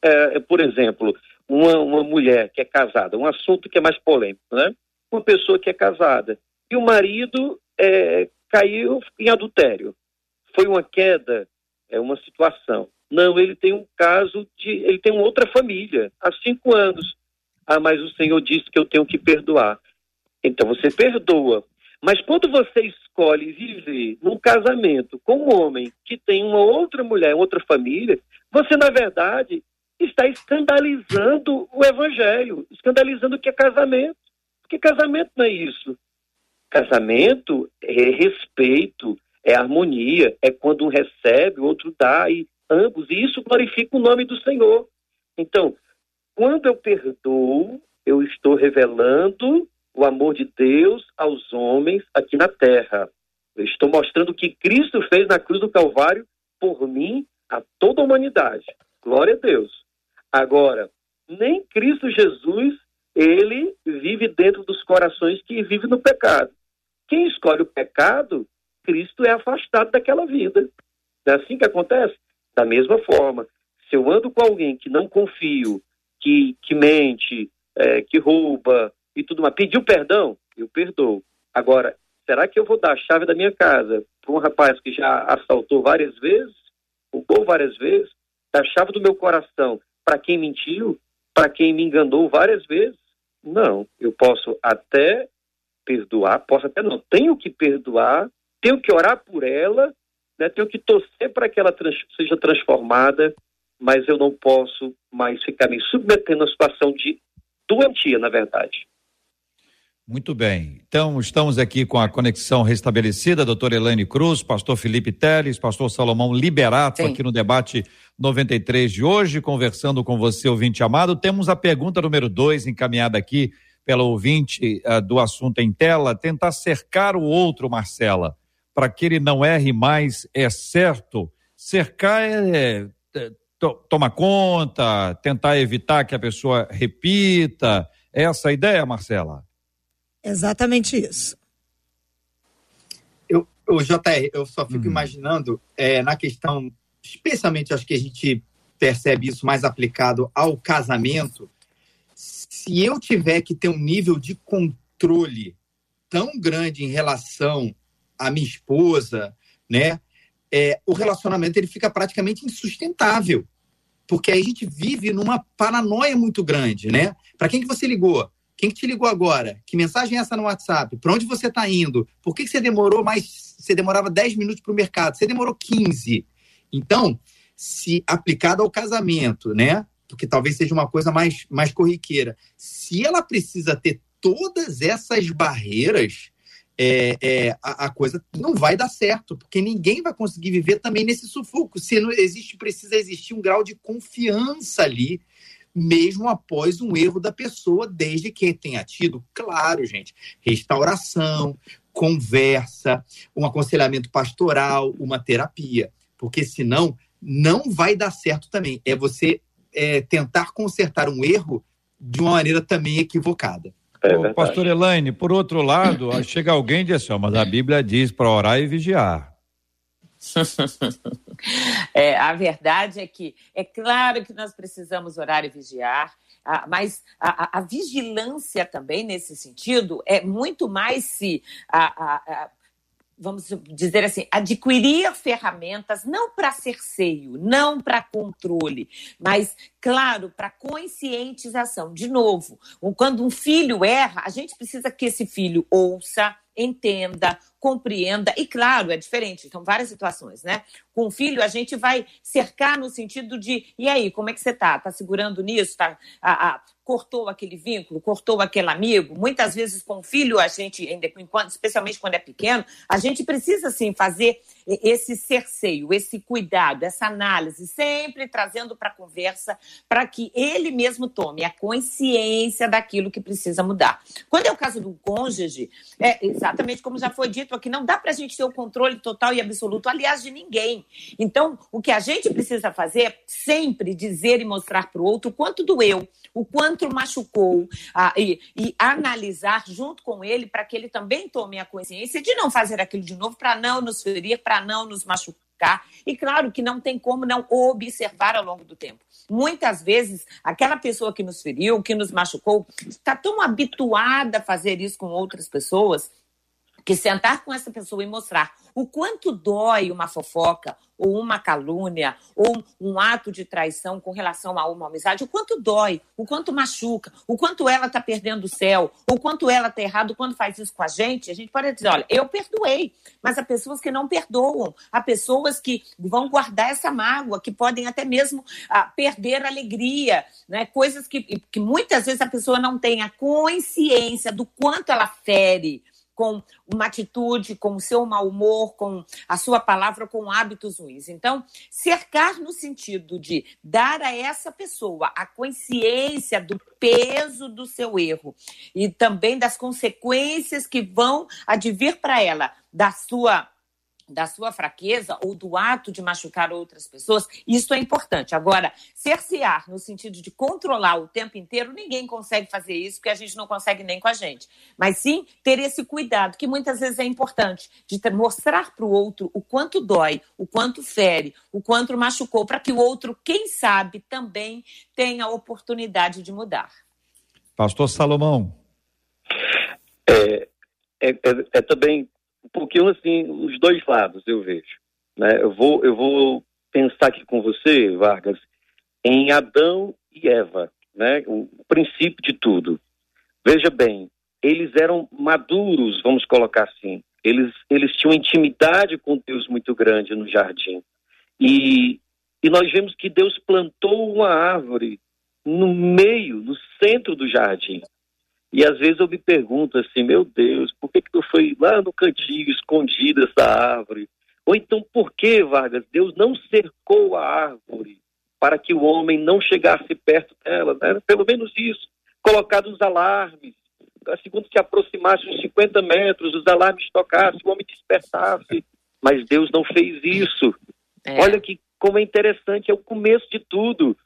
É, por exemplo, uma, uma mulher que é casada, um assunto que é mais polêmico, né? Uma pessoa que é casada e o marido é, caiu em adultério. Foi uma queda, é uma situação. Não, ele tem um caso de. Ele tem outra família, há cinco anos. Ah, mas o Senhor disse que eu tenho que perdoar. Então você perdoa. Mas quando você escolhe viver num casamento com um homem que tem uma outra mulher, outra família, você, na verdade, está escandalizando o evangelho, escandalizando o que é casamento. Porque casamento não é isso. Casamento é respeito, é harmonia, é quando um recebe, o outro dá, e ambos, e isso glorifica o nome do Senhor. Então, quando eu perdoo, eu estou revelando o amor de Deus aos homens aqui na terra. Eu estou mostrando o que Cristo fez na cruz do Calvário por mim, a toda a humanidade. Glória a Deus. Agora, nem Cristo Jesus, ele vive dentro dos corações que vivem no pecado. Quem escolhe o pecado, Cristo é afastado daquela vida. Não é assim que acontece? Da mesma forma, se eu ando com alguém que não confio, que, que mente, é, que rouba e tudo mais, pediu perdão, eu perdoo. Agora, será que eu vou dar a chave da minha casa para um rapaz que já assaltou várias vezes, roubou várias vezes, dar a chave do meu coração para quem mentiu, para quem me enganou várias vezes? Não, eu posso até perdoar, posso até não, tenho que perdoar, tenho que orar por ela, né, tenho que torcer para que ela trans, seja transformada mas eu não posso mais ficar me submetendo a situação de doentia, na verdade. Muito bem. Então, estamos aqui com a conexão restabelecida, doutora Elaine Cruz, pastor Felipe Teles, pastor Salomão Liberato, Sim. aqui no debate 93 de hoje, conversando com você, ouvinte amado. Temos a pergunta número dois encaminhada aqui pela ouvinte uh, do assunto em tela, tentar cercar o outro, Marcela, para que ele não erre mais, é certo? Cercar é, é to, toma conta, tentar evitar que a pessoa repita. É essa a ideia, Marcela? Exatamente isso. Eu, o JR, eu só fico uhum. imaginando é, na questão, especialmente acho que a gente percebe isso mais aplicado ao casamento. Se eu tiver que ter um nível de controle tão grande em relação à minha esposa, né? é, o relacionamento ele fica praticamente insustentável. Porque aí a gente vive numa paranoia muito grande, né? Para quem que você ligou? Quem que te ligou agora? Que mensagem é essa no WhatsApp? Para onde você está indo? Por que, que você demorou mais? Você demorava 10 minutos para o mercado, você demorou 15. Então, se aplicado ao casamento, né? Porque talvez seja uma coisa mais, mais corriqueira. Se ela precisa ter todas essas barreiras, é, é, a, a, coisa não vai dar certo, porque ninguém vai conseguir viver também nesse sufoco. Se não existe, precisa existir um grau de confiança ali, mesmo após um erro da pessoa, desde que tenha tido, claro, gente, restauração, conversa, um aconselhamento pastoral, uma terapia, porque senão não vai dar certo também. É você é, tentar consertar um erro de uma maneira também equivocada. É Ô, pastor Elaine, por outro lado, chega alguém e diz assim, mas a Bíblia diz para orar e vigiar. É, a verdade é que é claro que nós precisamos orar e vigiar, mas a, a, a, vigilância também nesse sentido é muito mais se a, vamos dizer assim, adquirir ferramentas não para cerceio, não para controle, mas, claro, para conscientização. De novo, quando um filho erra, a gente precisa que esse filho ouça, entenda, compreenda, e claro, é diferente, são várias situações, né? Com o filho, a gente vai cercar no sentido de, e aí, como é que você tá? Tá segurando nisso? Tá, a, a, cortou aquele vínculo, cortou aquele amigo? Muitas vezes com o filho, a gente, especialmente quando é pequeno, a gente precisa, sim, fazer esse cerceio, esse cuidado, essa análise, sempre trazendo para a conversa, para que ele mesmo tome a consciência daquilo que precisa mudar. Quando é o caso do cônjuge, é exatamente como já foi dito aqui, não dá para a gente ter o controle total e absoluto, aliás, de ninguém. Então, o que a gente precisa fazer é sempre dizer e mostrar para o outro quanto doeu, o quanto machucou, e, e analisar junto com ele para que ele também tome a consciência de não fazer aquilo de novo, para não nos ferir, para não nos machucar. E claro que não tem como não observar ao longo do tempo. Muitas vezes, aquela pessoa que nos feriu, que nos machucou, está tão habituada a fazer isso com outras pessoas que sentar com essa pessoa e mostrar o quanto dói uma fofoca, ou uma calúnia, ou um ato de traição com relação a uma amizade, o quanto dói, o quanto machuca, o quanto ela está perdendo o céu, o quanto ela está errado quando faz isso com a gente, a gente pode dizer, olha, eu perdoei, mas há pessoas que não perdoam, há pessoas que vão guardar essa mágoa, que podem até mesmo ah, perder a alegria, né? coisas que, que muitas vezes a pessoa não tem a consciência do quanto ela fere, com uma atitude, com o seu mau humor, com a sua palavra, com hábitos ruins. Então, cercar no sentido de dar a essa pessoa a consciência do peso do seu erro e também das consequências que vão advir para ela da sua da sua fraqueza ou do ato de machucar outras pessoas, isso é importante. Agora, cercear no sentido de controlar o tempo inteiro, ninguém consegue fazer isso, porque a gente não consegue nem com a gente. Mas sim ter esse cuidado, que muitas vezes é importante, de mostrar para o outro o quanto dói, o quanto fere, o quanto machucou, para que o outro, quem sabe, também tenha a oportunidade de mudar. Pastor Salomão. É, é, é, é também um pouquinho assim, os dois lados eu vejo. Né? Eu, vou, eu vou pensar aqui com você, Vargas, em Adão e Eva, né? o princípio de tudo. Veja bem, eles eram maduros, vamos colocar assim. Eles, eles tinham intimidade com Deus muito grande no jardim. E, e nós vemos que Deus plantou uma árvore no meio, no centro do jardim. E às vezes eu me pergunto assim, meu Deus, por que, que tu foi lá no cantinho escondido essa árvore? Ou então por que, Vargas, Deus não cercou a árvore para que o homem não chegasse perto dela? Né? Pelo menos isso. Colocados os alarmes, segundo se aproximasse uns 50 metros, os alarmes tocassem, o homem despertasse. Mas Deus não fez isso. É. Olha que como é interessante, é o começo de tudo.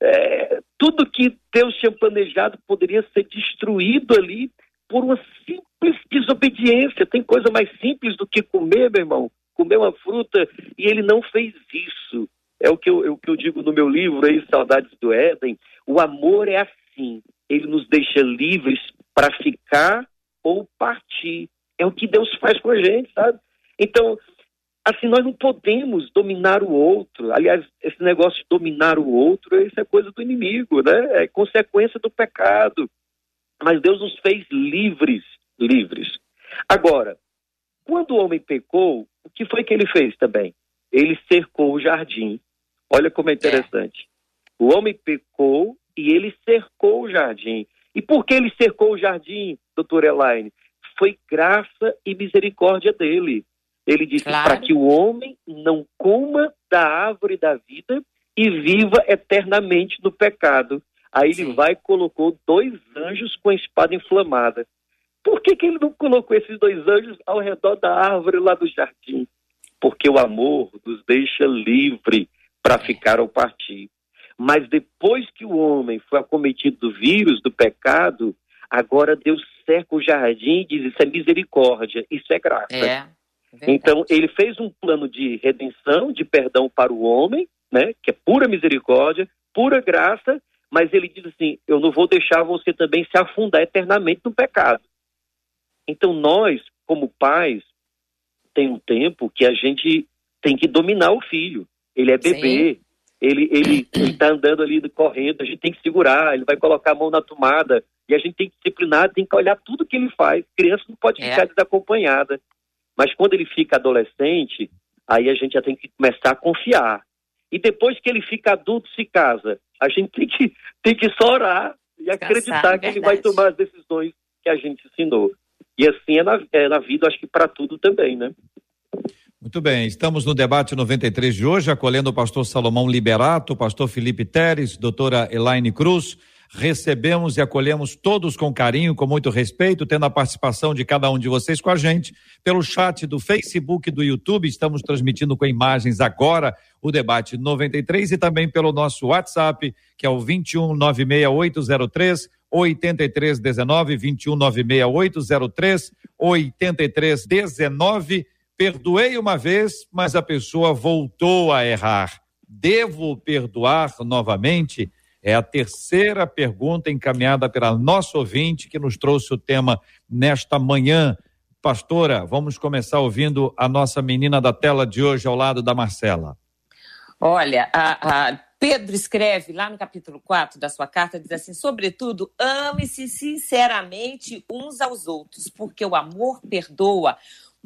É, tudo que Deus tinha planejado poderia ser destruído ali por uma simples desobediência. Tem coisa mais simples do que comer, meu irmão? Comer uma fruta e ele não fez isso. É o que eu, é que eu digo no meu livro aí, Saudades do Éden. O amor é assim. Ele nos deixa livres para ficar ou partir. É o que Deus faz com a gente, sabe? Então, assim, nós não podemos dominar o outro. Aliás, esse negócio de dominar o outro, isso é coisa do inimigo, né? É consequência do pecado. Mas Deus nos fez livres, livres. Agora, quando o homem pecou, o que foi que ele fez também? Ele cercou o jardim. Olha como é interessante. O homem pecou e ele cercou o jardim. E por que ele cercou o jardim, doutor Elaine? Foi graça e misericórdia dele. Ele disse claro. para que o homem não coma da árvore da vida e viva eternamente no pecado. Aí Sim. ele vai e colocou dois anjos com a espada inflamada. Por que, que ele não colocou esses dois anjos ao redor da árvore lá do jardim? Porque o amor nos deixa livre para ficar ou partir. Mas depois que o homem foi acometido do vírus, do pecado, agora Deus cerca o jardim e diz: Isso é misericórdia, isso é graça. É. Então, ele fez um plano de redenção, de perdão para o homem, né, que é pura misericórdia, pura graça, mas ele diz assim: eu não vou deixar você também se afundar eternamente no pecado. Então, nós, como pais, tem um tempo que a gente tem que dominar o filho. Ele é bebê, Sim. ele ele está andando ali correndo, a gente tem que segurar, ele vai colocar a mão na tomada e a gente tem que disciplinar, tem que olhar tudo que ele faz. criança não pode é. ficar desacompanhada. Mas quando ele fica adolescente, aí a gente já tem que começar a confiar. E depois que ele fica adulto, se casa, a gente tem que, tem que só orar e acreditar que ele vai tomar as decisões que a gente ensinou. E assim é na, é na vida, acho que para tudo também, né? Muito bem, estamos no debate 93 de hoje, acolhendo o pastor Salomão Liberato, o pastor Felipe Teres, doutora Elaine Cruz recebemos e acolhemos todos com carinho, com muito respeito, tendo a participação de cada um de vocês com a gente pelo chat do Facebook e do YouTube. Estamos transmitindo com imagens agora o debate 93 e também pelo nosso WhatsApp, que é o 2196803 8319 2196803 8319. Perdoei uma vez, mas a pessoa voltou a errar. Devo perdoar novamente? É a terceira pergunta encaminhada pela nossa ouvinte que nos trouxe o tema nesta manhã. Pastora, vamos começar ouvindo a nossa menina da tela de hoje ao lado da Marcela. Olha, a, a Pedro escreve lá no capítulo 4 da sua carta, diz assim: sobretudo, ame-se sinceramente uns aos outros, porque o amor perdoa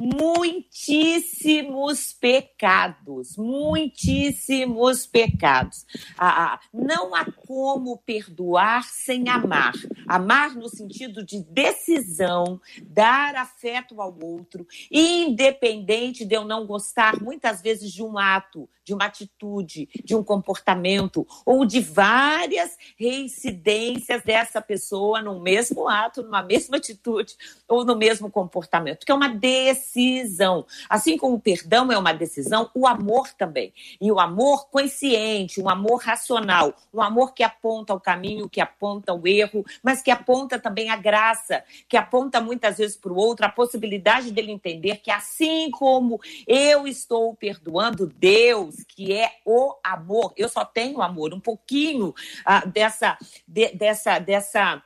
muitíssimos pecados, muitíssimos pecados. Ah, ah, não há como perdoar sem amar. Amar no sentido de decisão, dar afeto ao outro, independente de eu não gostar muitas vezes de um ato, de uma atitude, de um comportamento ou de várias reincidências dessa pessoa no mesmo ato, numa mesma atitude ou no mesmo comportamento, que é uma decisão. Assim como o perdão é uma decisão, o amor também. E o amor consciente, um amor racional, um amor que aponta o caminho, que aponta o erro, mas que aponta também a graça, que aponta muitas vezes para o outro a possibilidade dele entender que assim como eu estou perdoando Deus, que é o amor. Eu só tenho amor, um pouquinho ah, dessa, de, dessa, dessa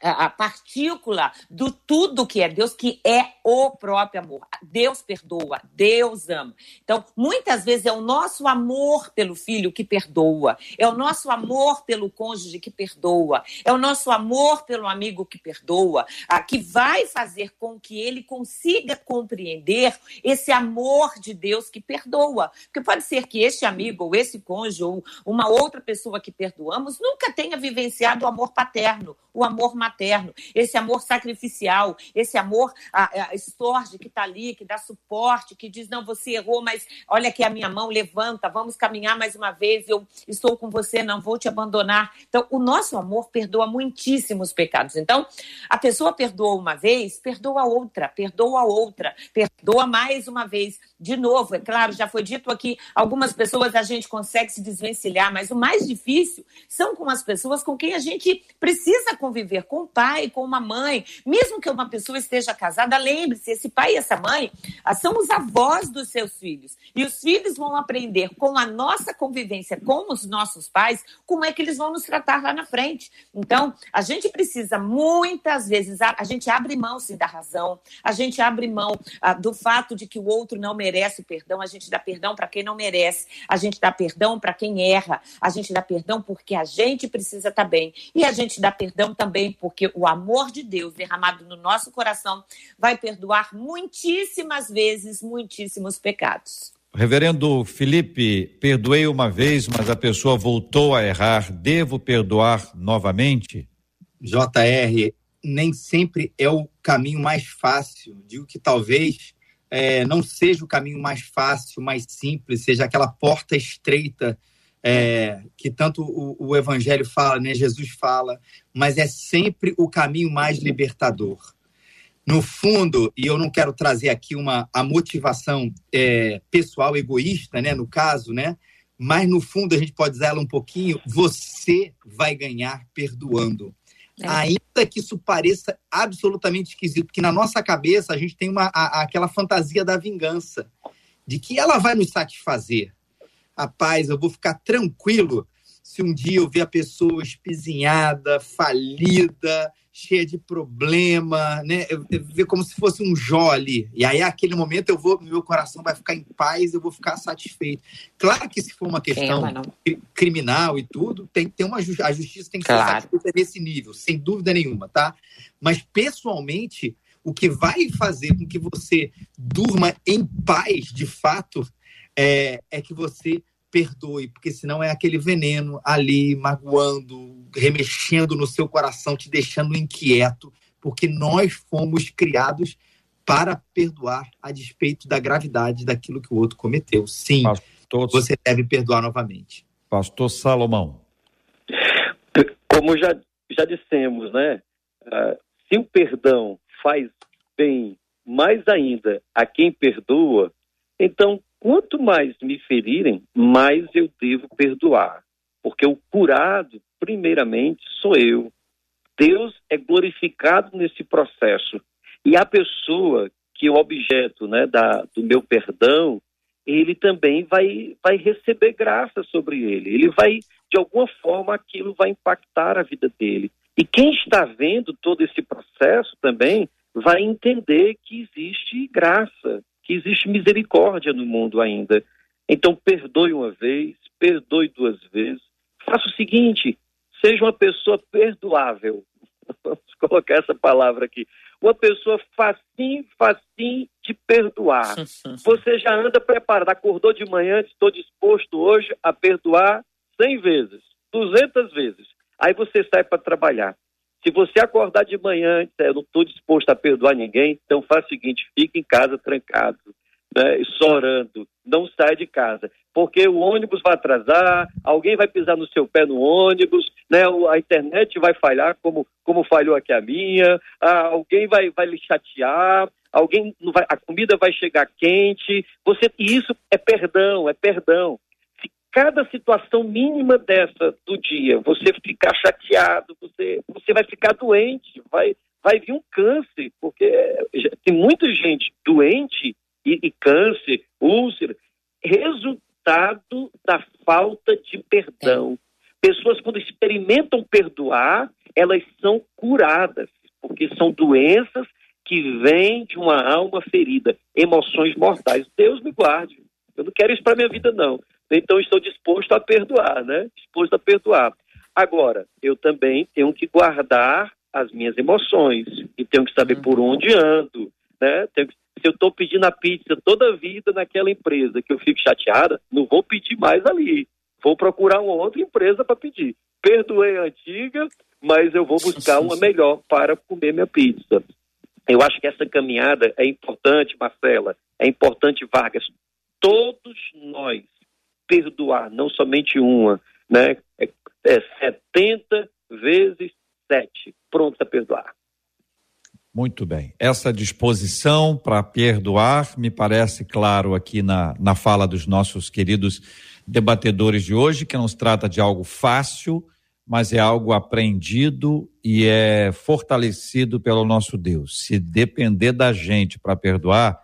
a partícula do tudo que é Deus, que é o próprio amor. Deus perdoa, Deus ama. Então, muitas vezes é o nosso amor pelo filho que perdoa, é o nosso amor pelo cônjuge que perdoa, é o nosso amor pelo amigo que perdoa, que vai fazer com que ele consiga compreender esse amor de Deus que perdoa. Porque pode ser que este amigo, ou esse cônjuge, ou uma outra pessoa que perdoamos, nunca tenha vivenciado o amor paterno, o amor materno materno, esse amor sacrificial, esse amor a, a estorge que está ali, que dá suporte, que diz: não, você errou, mas olha aqui a minha mão, levanta, vamos caminhar mais uma vez, eu estou com você, não vou te abandonar. Então, o nosso amor perdoa muitíssimos pecados. Então, a pessoa perdoa uma vez, perdoa outra, perdoa outra, perdoa mais uma vez. De novo, é claro, já foi dito aqui, algumas pessoas a gente consegue se desvencilhar, mas o mais difícil são com as pessoas com quem a gente precisa conviver, com com um pai, com uma mãe. Mesmo que uma pessoa esteja casada, lembre-se, esse pai e essa mãe ah, são os avós dos seus filhos. E os filhos vão aprender com a nossa convivência com os nossos pais como é que eles vão nos tratar lá na frente. Então, a gente precisa muitas vezes, a, gente abre mão sim da razão, a gente abre mão ah, do fato de que o outro não merece o perdão, a gente dá perdão para quem não merece, a gente dá perdão para quem erra, a gente dá perdão porque a gente precisa estar tá bem e a gente dá perdão também porque o amor de Deus derramado no nosso coração vai perdoar muitíssimas vezes muitíssimos pecados. Reverendo Felipe, perdoei uma vez, mas a pessoa voltou a errar. Devo perdoar novamente? JR, nem sempre é o caminho mais fácil. Digo que talvez é, não seja o caminho mais fácil, mais simples, seja aquela porta estreita é, que tanto o, o, Evangelho fala, né, Jesus fala, mas é sempre o caminho mais libertador. No fundo, e eu não quero trazer aqui uma a motivação é, pessoal egoísta, né, no caso, né, mas no fundo a gente pode usar ela um pouquinho, você vai ganhar perdoando. É. Ainda que isso pareça absolutamente esquisito, porque na nossa cabeça a gente tem uma, a, aquela fantasia da vingança, de que ela vai nos satisfazer. Rapaz, eu vou ficar tranquilo se um dia eu ver a pessoa espizinhada, falida, cheia de problema, né? Eu, eu ver como se fosse um Jó ali. E aí, aquele momento, eu vou, meu coração vai ficar em paz, eu vou ficar satisfeito. Claro que se for uma questão criminal e tudo, tem que ter uma a justiça tem que claro. ser satisfeita nesse nível, sem dúvida nenhuma, tá? Mas pessoalmente, o que vai fazer com que você durma em paz, de fato, é, é que você perdoe, porque senão é aquele veneno ali magoando, remexendo no seu coração, te deixando inquieto, porque nós fomos criados para perdoar a despeito da gravidade daquilo que o outro cometeu. Sim, Pastor... você deve perdoar novamente. Pastor Salomão. Como já, já dissemos, né? Uh, se o perdão faz bem mais ainda a quem perdoa, então Quanto mais me ferirem, mais eu devo perdoar, porque o curado, primeiramente, sou eu. Deus é glorificado nesse processo. E a pessoa que é o objeto né, da, do meu perdão, ele também vai, vai receber graça sobre ele. Ele vai, de alguma forma, aquilo vai impactar a vida dele. E quem está vendo todo esse processo também vai entender que existe graça, que existe misericórdia no mundo ainda. Então, perdoe uma vez, perdoe duas vezes. Faça o seguinte: seja uma pessoa perdoável. Vamos colocar essa palavra aqui. Uma pessoa facinho, facinho de perdoar. Você já anda preparado, acordou de manhã, estou disposto hoje a perdoar cem vezes, duzentas vezes. Aí você sai para trabalhar. Se você acordar de manhã e disser, eu não estou disposto a perdoar ninguém, então faz o seguinte, fique em casa trancado, né, não sai de casa, porque o ônibus vai atrasar, alguém vai pisar no seu pé no ônibus, né, a internet vai falhar como, como falhou aqui a minha, alguém vai, vai lhe chatear, alguém vai, a comida vai chegar quente, você, e isso é perdão, é perdão cada situação mínima dessa do dia, você ficar chateado, você, você vai ficar doente, vai, vai vir um câncer, porque tem muita gente doente e, e câncer, úlcera, resultado da falta de perdão. Pessoas, quando experimentam perdoar, elas são curadas, porque são doenças que vêm de uma alma ferida, emoções mortais. Deus me guarde. Eu não quero isso para minha vida, não. Então estou disposto a perdoar, né? Disposto a perdoar. Agora, eu também tenho que guardar as minhas emoções e tenho que saber por onde ando, né? Que, se eu estou pedindo a pizza toda a vida naquela empresa que eu fico chateada, não vou pedir mais ali. Vou procurar uma outra empresa para pedir. Perdoei a antiga, mas eu vou buscar uma melhor para comer minha pizza. Eu acho que essa caminhada é importante, Marcela, é importante, Vargas. Todos nós perdoar, não somente uma, né? É, é 70 vezes 7, pronto a perdoar. Muito bem. Essa disposição para perdoar me parece claro aqui na, na fala dos nossos queridos debatedores de hoje, que não se trata de algo fácil, mas é algo aprendido e é fortalecido pelo nosso Deus. Se depender da gente para perdoar,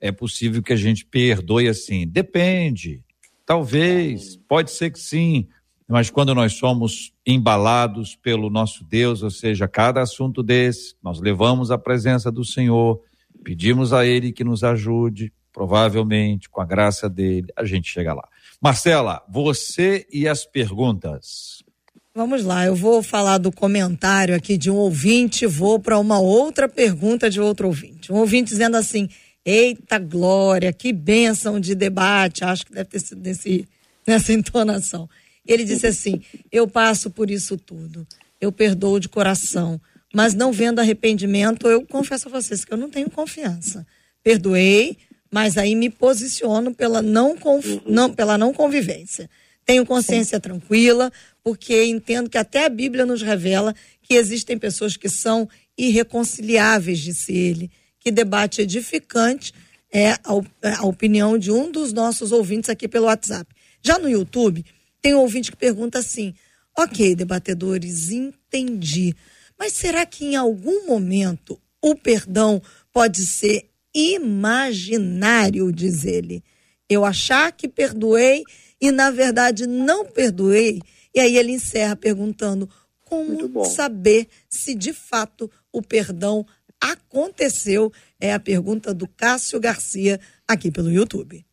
é possível que a gente perdoe assim. Depende. Talvez, pode ser que sim, mas quando nós somos embalados pelo nosso Deus, ou seja, cada assunto desse, nós levamos à presença do Senhor, pedimos a Ele que nos ajude, provavelmente, com a graça dele, a gente chega lá. Marcela, você e as perguntas. Vamos lá, eu vou falar do comentário aqui de um ouvinte, vou para uma outra pergunta de outro ouvinte. Um ouvinte dizendo assim: Eita glória, que bênção de debate. Acho que deve ter sido nesse, nessa entonação. Ele disse assim: Eu passo por isso tudo. Eu perdoo de coração. Mas não vendo arrependimento, eu confesso a vocês que eu não tenho confiança. Perdoei, mas aí me posiciono pela não, não, pela não convivência. Tenho consciência tranquila, porque entendo que até a Bíblia nos revela que existem pessoas que são irreconciliáveis, disse ele que debate edificante é a, a opinião de um dos nossos ouvintes aqui pelo WhatsApp. Já no YouTube, tem um ouvinte que pergunta assim: Ok, debatedores, entendi. Mas será que em algum momento o perdão pode ser imaginário, diz ele? Eu achar que perdoei e, na verdade, não perdoei. E aí ele encerra perguntando como saber se de fato o perdão aconteceu? É a pergunta do Cássio Garcia aqui pelo YouTube.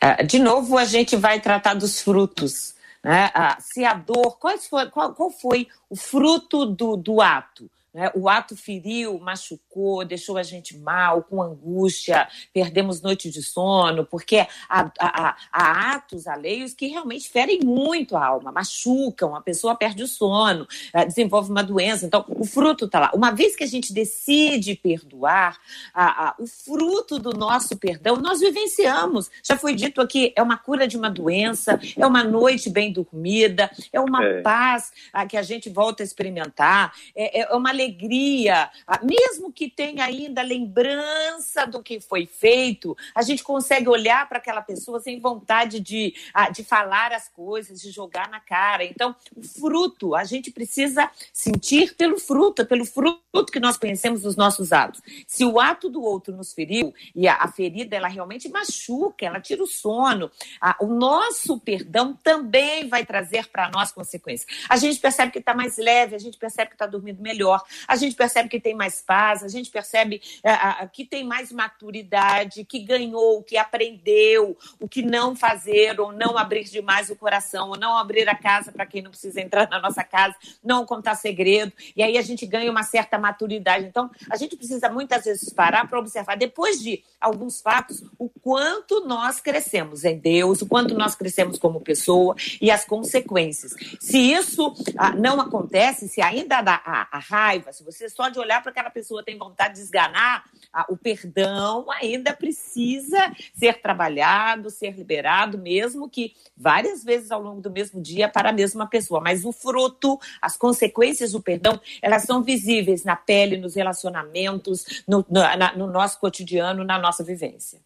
Ah, de novo, a gente vai tratar dos frutos. Né? Ah, se a dor, qual foi, qual, qual foi o fruto do, do ato? Né? O ato feriu, machucou, deixou a gente mal, com angústia, perdemos noite de sono, porque há, há, há atos alheios que realmente ferem muito a alma, machucam, a pessoa perde o sono, eh, desenvolve uma doença. Então, o fruto está lá. Uma vez que a gente decide perdoar, a, a, o fruto do nosso perdão, nós vivenciamos. Já foi dito aqui, é uma cura de uma doença, é uma noite bem dormida, é uma é. paz a, ah, que a gente volta a experimentar, é, é uma alegria alegria, mesmo que tenha ainda lembrança do que foi feito, a gente consegue olhar para aquela pessoa sem vontade de, de falar as coisas, de jogar na cara. Então, o fruto, a gente precisa sentir pelo fruto, pelo fruto que nós conhecemos dos nossos atos. Se o ato do outro nos feriu e a, ferida ela realmente machuca, ela tira o sono, a, o nosso perdão também vai trazer para nós consequências. A gente percebe que está mais leve, a gente percebe que está dormindo melhor, a gente percebe que tem mais paz, a gente percebe é, que tem mais maturidade, que ganhou, que aprendeu o que não fazer, ou não abrir demais o coração, ou não abrir a casa para quem não precisa entrar na nossa casa, não contar segredo. E aí a gente ganha uma certa maturidade. Então, a gente precisa muitas vezes parar para observar, depois de alguns fatos, o quanto nós crescemos em Deus, o quanto nós crescemos como pessoa e as consequências. Se isso ah, não acontece, se ainda a, a raiva, raiva, se você só de olhar para aquela pessoa tem vontade de esganar, o perdão ainda precisa ser trabalhado, ser liberado, mesmo que várias vezes ao longo do mesmo dia para a mesma pessoa. Mas o fruto, as consequências do perdão, elas são visíveis na pele, nos relacionamentos, no, no, na, no nosso cotidiano, na nossa vivência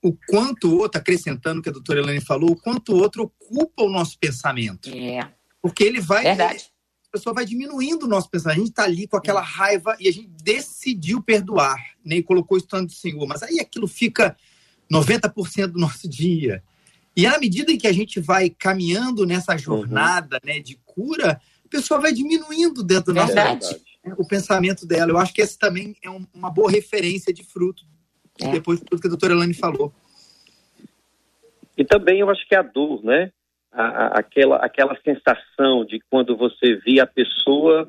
o quanto o outro, acrescentando o que a doutora Elaine falou, o quanto o outro ocupa o nosso pensamento. É. Porque ele vai. Verdade pessoa vai diminuindo o nosso pensamento. A gente está ali com aquela raiva e a gente decidiu perdoar, né? E colocou isso tanto do Senhor. Mas aí aquilo fica 90% do nosso dia. E à medida em que a gente vai caminhando nessa uhum. jornada uhum. né, de cura, a pessoa vai diminuindo dentro do nosso né, o pensamento dela. Eu acho que esse também é um, uma boa referência de fruto, é. depois de tudo que a doutora Elane falou. E também eu acho que é a dor, né? A, aquela, aquela sensação de quando você via a pessoa,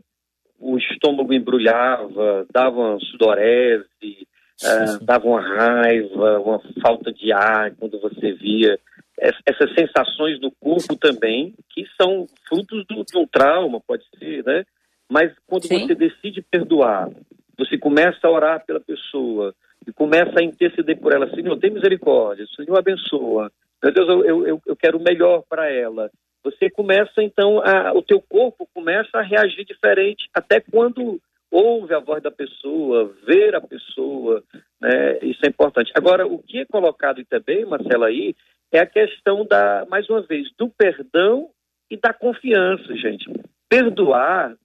o estômago embrulhava, dava uma sudorese, uh, dava uma raiva, uma falta de ar quando você via. Essas sensações do corpo também, que são frutos do, de um trauma, pode ser, né? Mas quando Sim. você decide perdoar, você começa a orar pela pessoa e começa a interceder por ela, Senhor, tem misericórdia, Senhor, abençoa, meu Deus, eu, eu, eu quero o melhor para ela. Você começa, então, a, o teu corpo começa a reagir diferente, até quando ouve a voz da pessoa, ver a pessoa, né? Isso é importante. Agora, o que é colocado também, Marcela, aí, é a questão da, mais uma vez, do perdão e da confiança, gente. Perdoar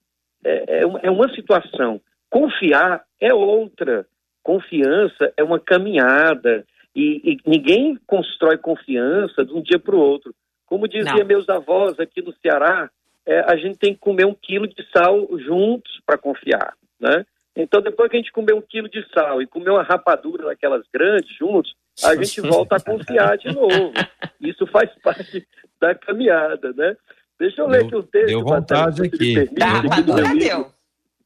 é, é, é uma situação, confiar é outra. Confiança é uma caminhada, e, e ninguém constrói confiança de um dia para o outro. Como diziam meus avós aqui no Ceará, é, a gente tem que comer um quilo de sal juntos para confiar, né? Então, depois que a gente comer um quilo de sal e comer uma rapadura daquelas grandes juntos, a gente volta a confiar de novo. Isso faz parte da caminhada, né? Deixa eu ler aqui o texto. Deu vontade aqui. Da rapadura deu.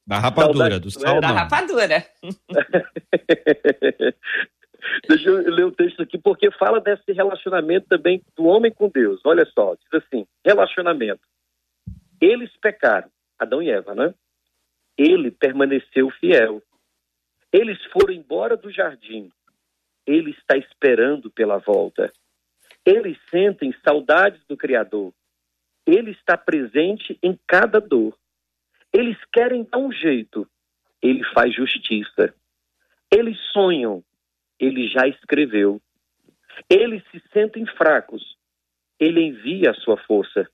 Da rapadura, do sal Da rapadura. Deixa eu ler o texto aqui, porque fala desse relacionamento também do homem com Deus. Olha só, diz assim: relacionamento. Eles pecaram, Adão e Eva, né? Ele permaneceu fiel. Eles foram embora do jardim. Ele está esperando pela volta. Eles sentem saudades do Criador. Ele está presente em cada dor. Eles querem dar um jeito. Ele faz justiça. Eles sonham ele já escreveu. Eles se sentem fracos. Ele envia a sua força.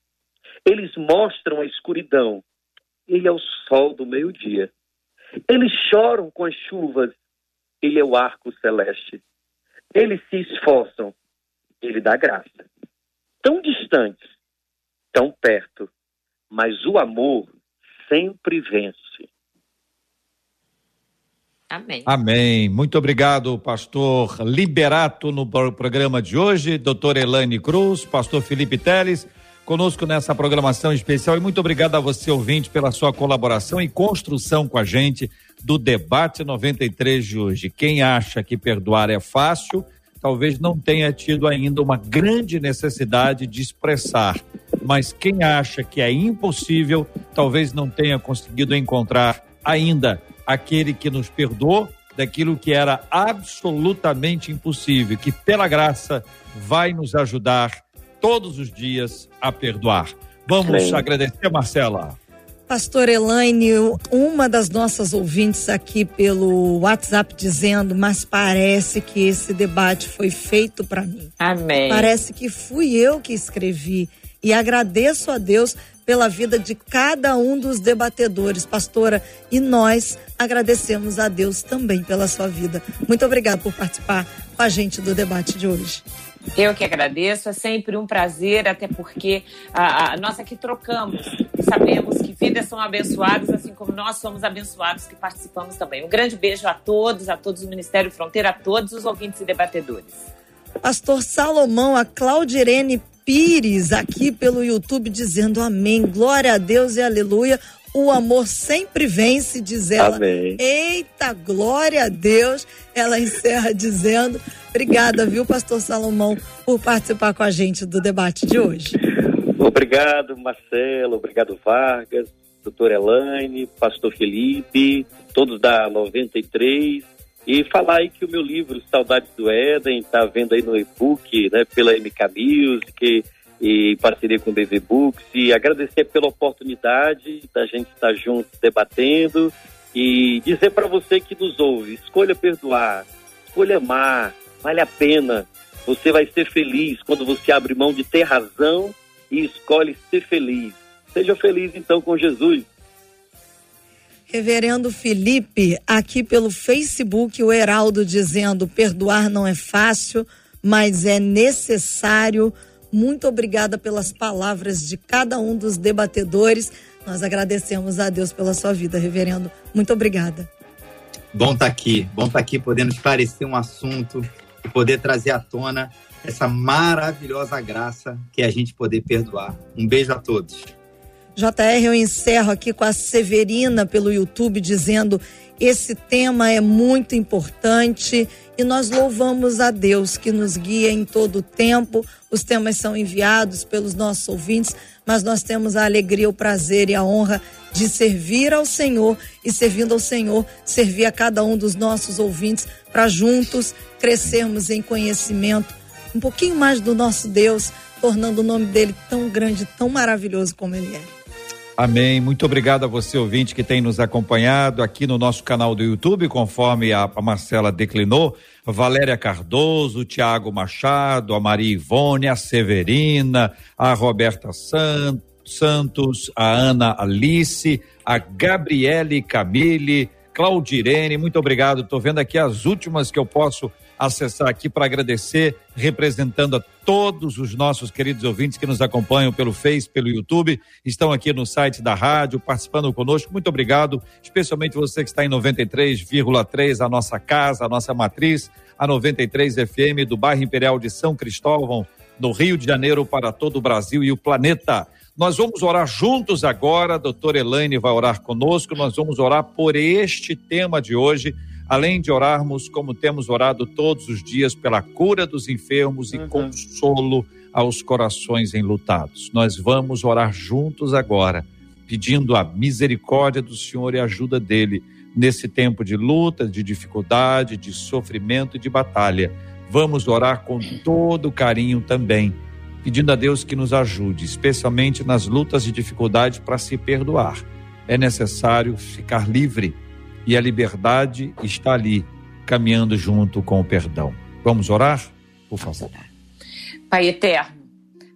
Eles mostram a escuridão. Ele é o sol do meio-dia. Eles choram com as chuvas. Ele é o arco celeste. Eles se esforçam. Ele dá graça. Tão distantes, tão perto, mas o amor sempre vence. Amém. Amém. Muito obrigado, pastor Liberato, no programa de hoje, doutor Elaine Cruz, pastor Felipe Teles, conosco nessa programação especial. E muito obrigado a você, ouvinte, pela sua colaboração e construção com a gente do debate 93 de hoje. Quem acha que perdoar é fácil, talvez não tenha tido ainda uma grande necessidade de expressar. Mas quem acha que é impossível, talvez não tenha conseguido encontrar ainda aquele que nos perdoou daquilo que era absolutamente impossível, que pela graça vai nos ajudar todos os dias a perdoar. Vamos Amém. agradecer, Marcela. Pastor Elaine, uma das nossas ouvintes aqui pelo WhatsApp dizendo, mas parece que esse debate foi feito para mim. Amém. Parece que fui eu que escrevi. E agradeço a Deus pela vida de cada um dos debatedores, pastora, e nós agradecemos a Deus também pela sua vida. Muito obrigada por participar com a gente do debate de hoje. Eu que agradeço, é sempre um prazer, até porque a, a, nós aqui trocamos e sabemos que vidas são abençoadas, assim como nós somos abençoados que participamos também. Um grande beijo a todos, a todos do Ministério Fronteira, a todos os ouvintes e debatedores. Pastor Salomão, a Claudirene Pires aqui pelo YouTube dizendo amém, glória a Deus e aleluia. O amor sempre vence, diz ela. Amém. Eita, glória a Deus. Ela encerra dizendo: Obrigada, viu, Pastor Salomão, por participar com a gente do debate de hoje. Obrigado, Marcelo. Obrigado, Vargas, doutor Elaine, Pastor Felipe, todos da 93. E falar aí que o meu livro, Saudades do Éden, está vendo aí no e-book, né, pela MK Music e em parceria com o BV Books. E agradecer pela oportunidade da gente estar junto debatendo e dizer para você que nos ouve: escolha perdoar, escolha amar, vale a pena. Você vai ser feliz quando você abre mão de ter razão e escolhe ser feliz. Seja feliz então com Jesus. Reverendo Felipe, aqui pelo Facebook, o Heraldo dizendo: perdoar não é fácil, mas é necessário. Muito obrigada pelas palavras de cada um dos debatedores. Nós agradecemos a Deus pela sua vida, reverendo. Muito obrigada. Bom estar tá aqui, bom estar tá aqui podendo esclarecer um assunto e poder trazer à tona essa maravilhosa graça que é a gente poder perdoar. Um beijo a todos. JR, eu encerro aqui com a Severina pelo YouTube dizendo: esse tema é muito importante e nós louvamos a Deus que nos guia em todo o tempo. Os temas são enviados pelos nossos ouvintes, mas nós temos a alegria, o prazer e a honra de servir ao Senhor e servindo ao Senhor, servir a cada um dos nossos ouvintes para juntos crescermos em conhecimento um pouquinho mais do nosso Deus, tornando o nome dele tão grande, tão maravilhoso como ele é. Amém. Muito obrigado a você, ouvinte, que tem nos acompanhado aqui no nosso canal do YouTube, conforme a, Marcela declinou. Valéria Cardoso, Tiago Machado, a Maria Ivone, a Severina, a Roberta Santos, a Ana Alice, a Gabriele Camille, Claudirene, muito obrigado. Estou vendo aqui as últimas que eu posso acessar aqui para agradecer, representando a todos os nossos queridos ouvintes que nos acompanham pelo Face, pelo YouTube, estão aqui no site da rádio, participando conosco. Muito obrigado, especialmente você que está em 93,3, a nossa casa, a nossa matriz, a 93 FM do bairro Imperial de São Cristóvão, no Rio de Janeiro, para todo o Brasil e o planeta. Nós vamos orar juntos agora, a doutora Elaine vai orar conosco, nós vamos orar por este tema de hoje além de orarmos como temos orado todos os dias pela cura dos enfermos e uhum. consolo aos corações enlutados. Nós vamos orar juntos agora, pedindo a misericórdia do Senhor e a ajuda dele nesse tempo de luta, de dificuldade, de sofrimento e de batalha. Vamos orar com todo carinho também, pedindo a Deus que nos ajude, especialmente nas lutas e dificuldade para se perdoar. É necessário ficar livre e a liberdade está ali, caminhando junto com o perdão. Vamos orar? por favor. Pai eterno,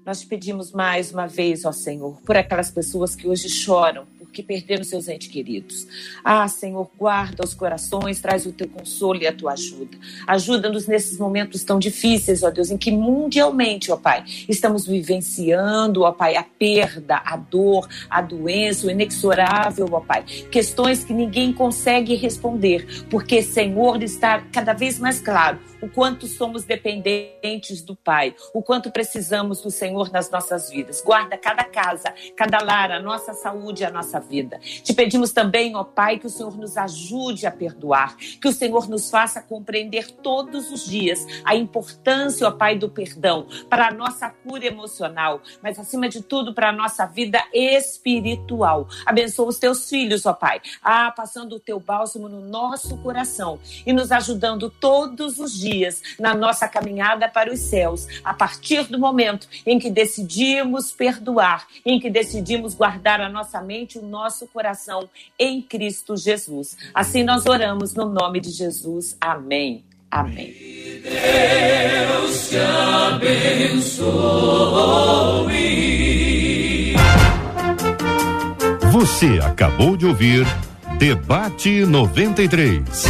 nós te pedimos mais uma vez, ó Senhor, por aquelas pessoas que hoje choram que perderam seus entes queridos. Ah, Senhor, guarda os corações, traz o teu consolo e a tua ajuda. Ajuda-nos nesses momentos tão difíceis, ó Deus, em que mundialmente, ó Pai, estamos vivenciando, ó Pai, a perda, a dor, a doença, o inexorável, ó Pai. Questões que ninguém consegue responder, porque, Senhor, está cada vez mais claro o quanto somos dependentes do Pai, o quanto precisamos do Senhor nas nossas vidas. Guarda cada casa, cada lar, a nossa saúde, a nossa vida. Te pedimos também, ó Pai, que o Senhor nos ajude a perdoar, que o Senhor nos faça compreender todos os dias a importância, ó Pai, do perdão para a nossa cura emocional, mas acima de tudo para a nossa vida espiritual. Abençoa os teus filhos, ó Pai, ah, passando o teu bálsamo no nosso coração e nos ajudando todos os dias dias na nossa caminhada para os céus, a partir do momento em que decidimos perdoar, em que decidimos guardar a nossa mente e o nosso coração em Cristo Jesus. Assim nós oramos no nome de Jesus. Amém. Amém. Deus te abençoe. Você acabou de ouvir Debate 93.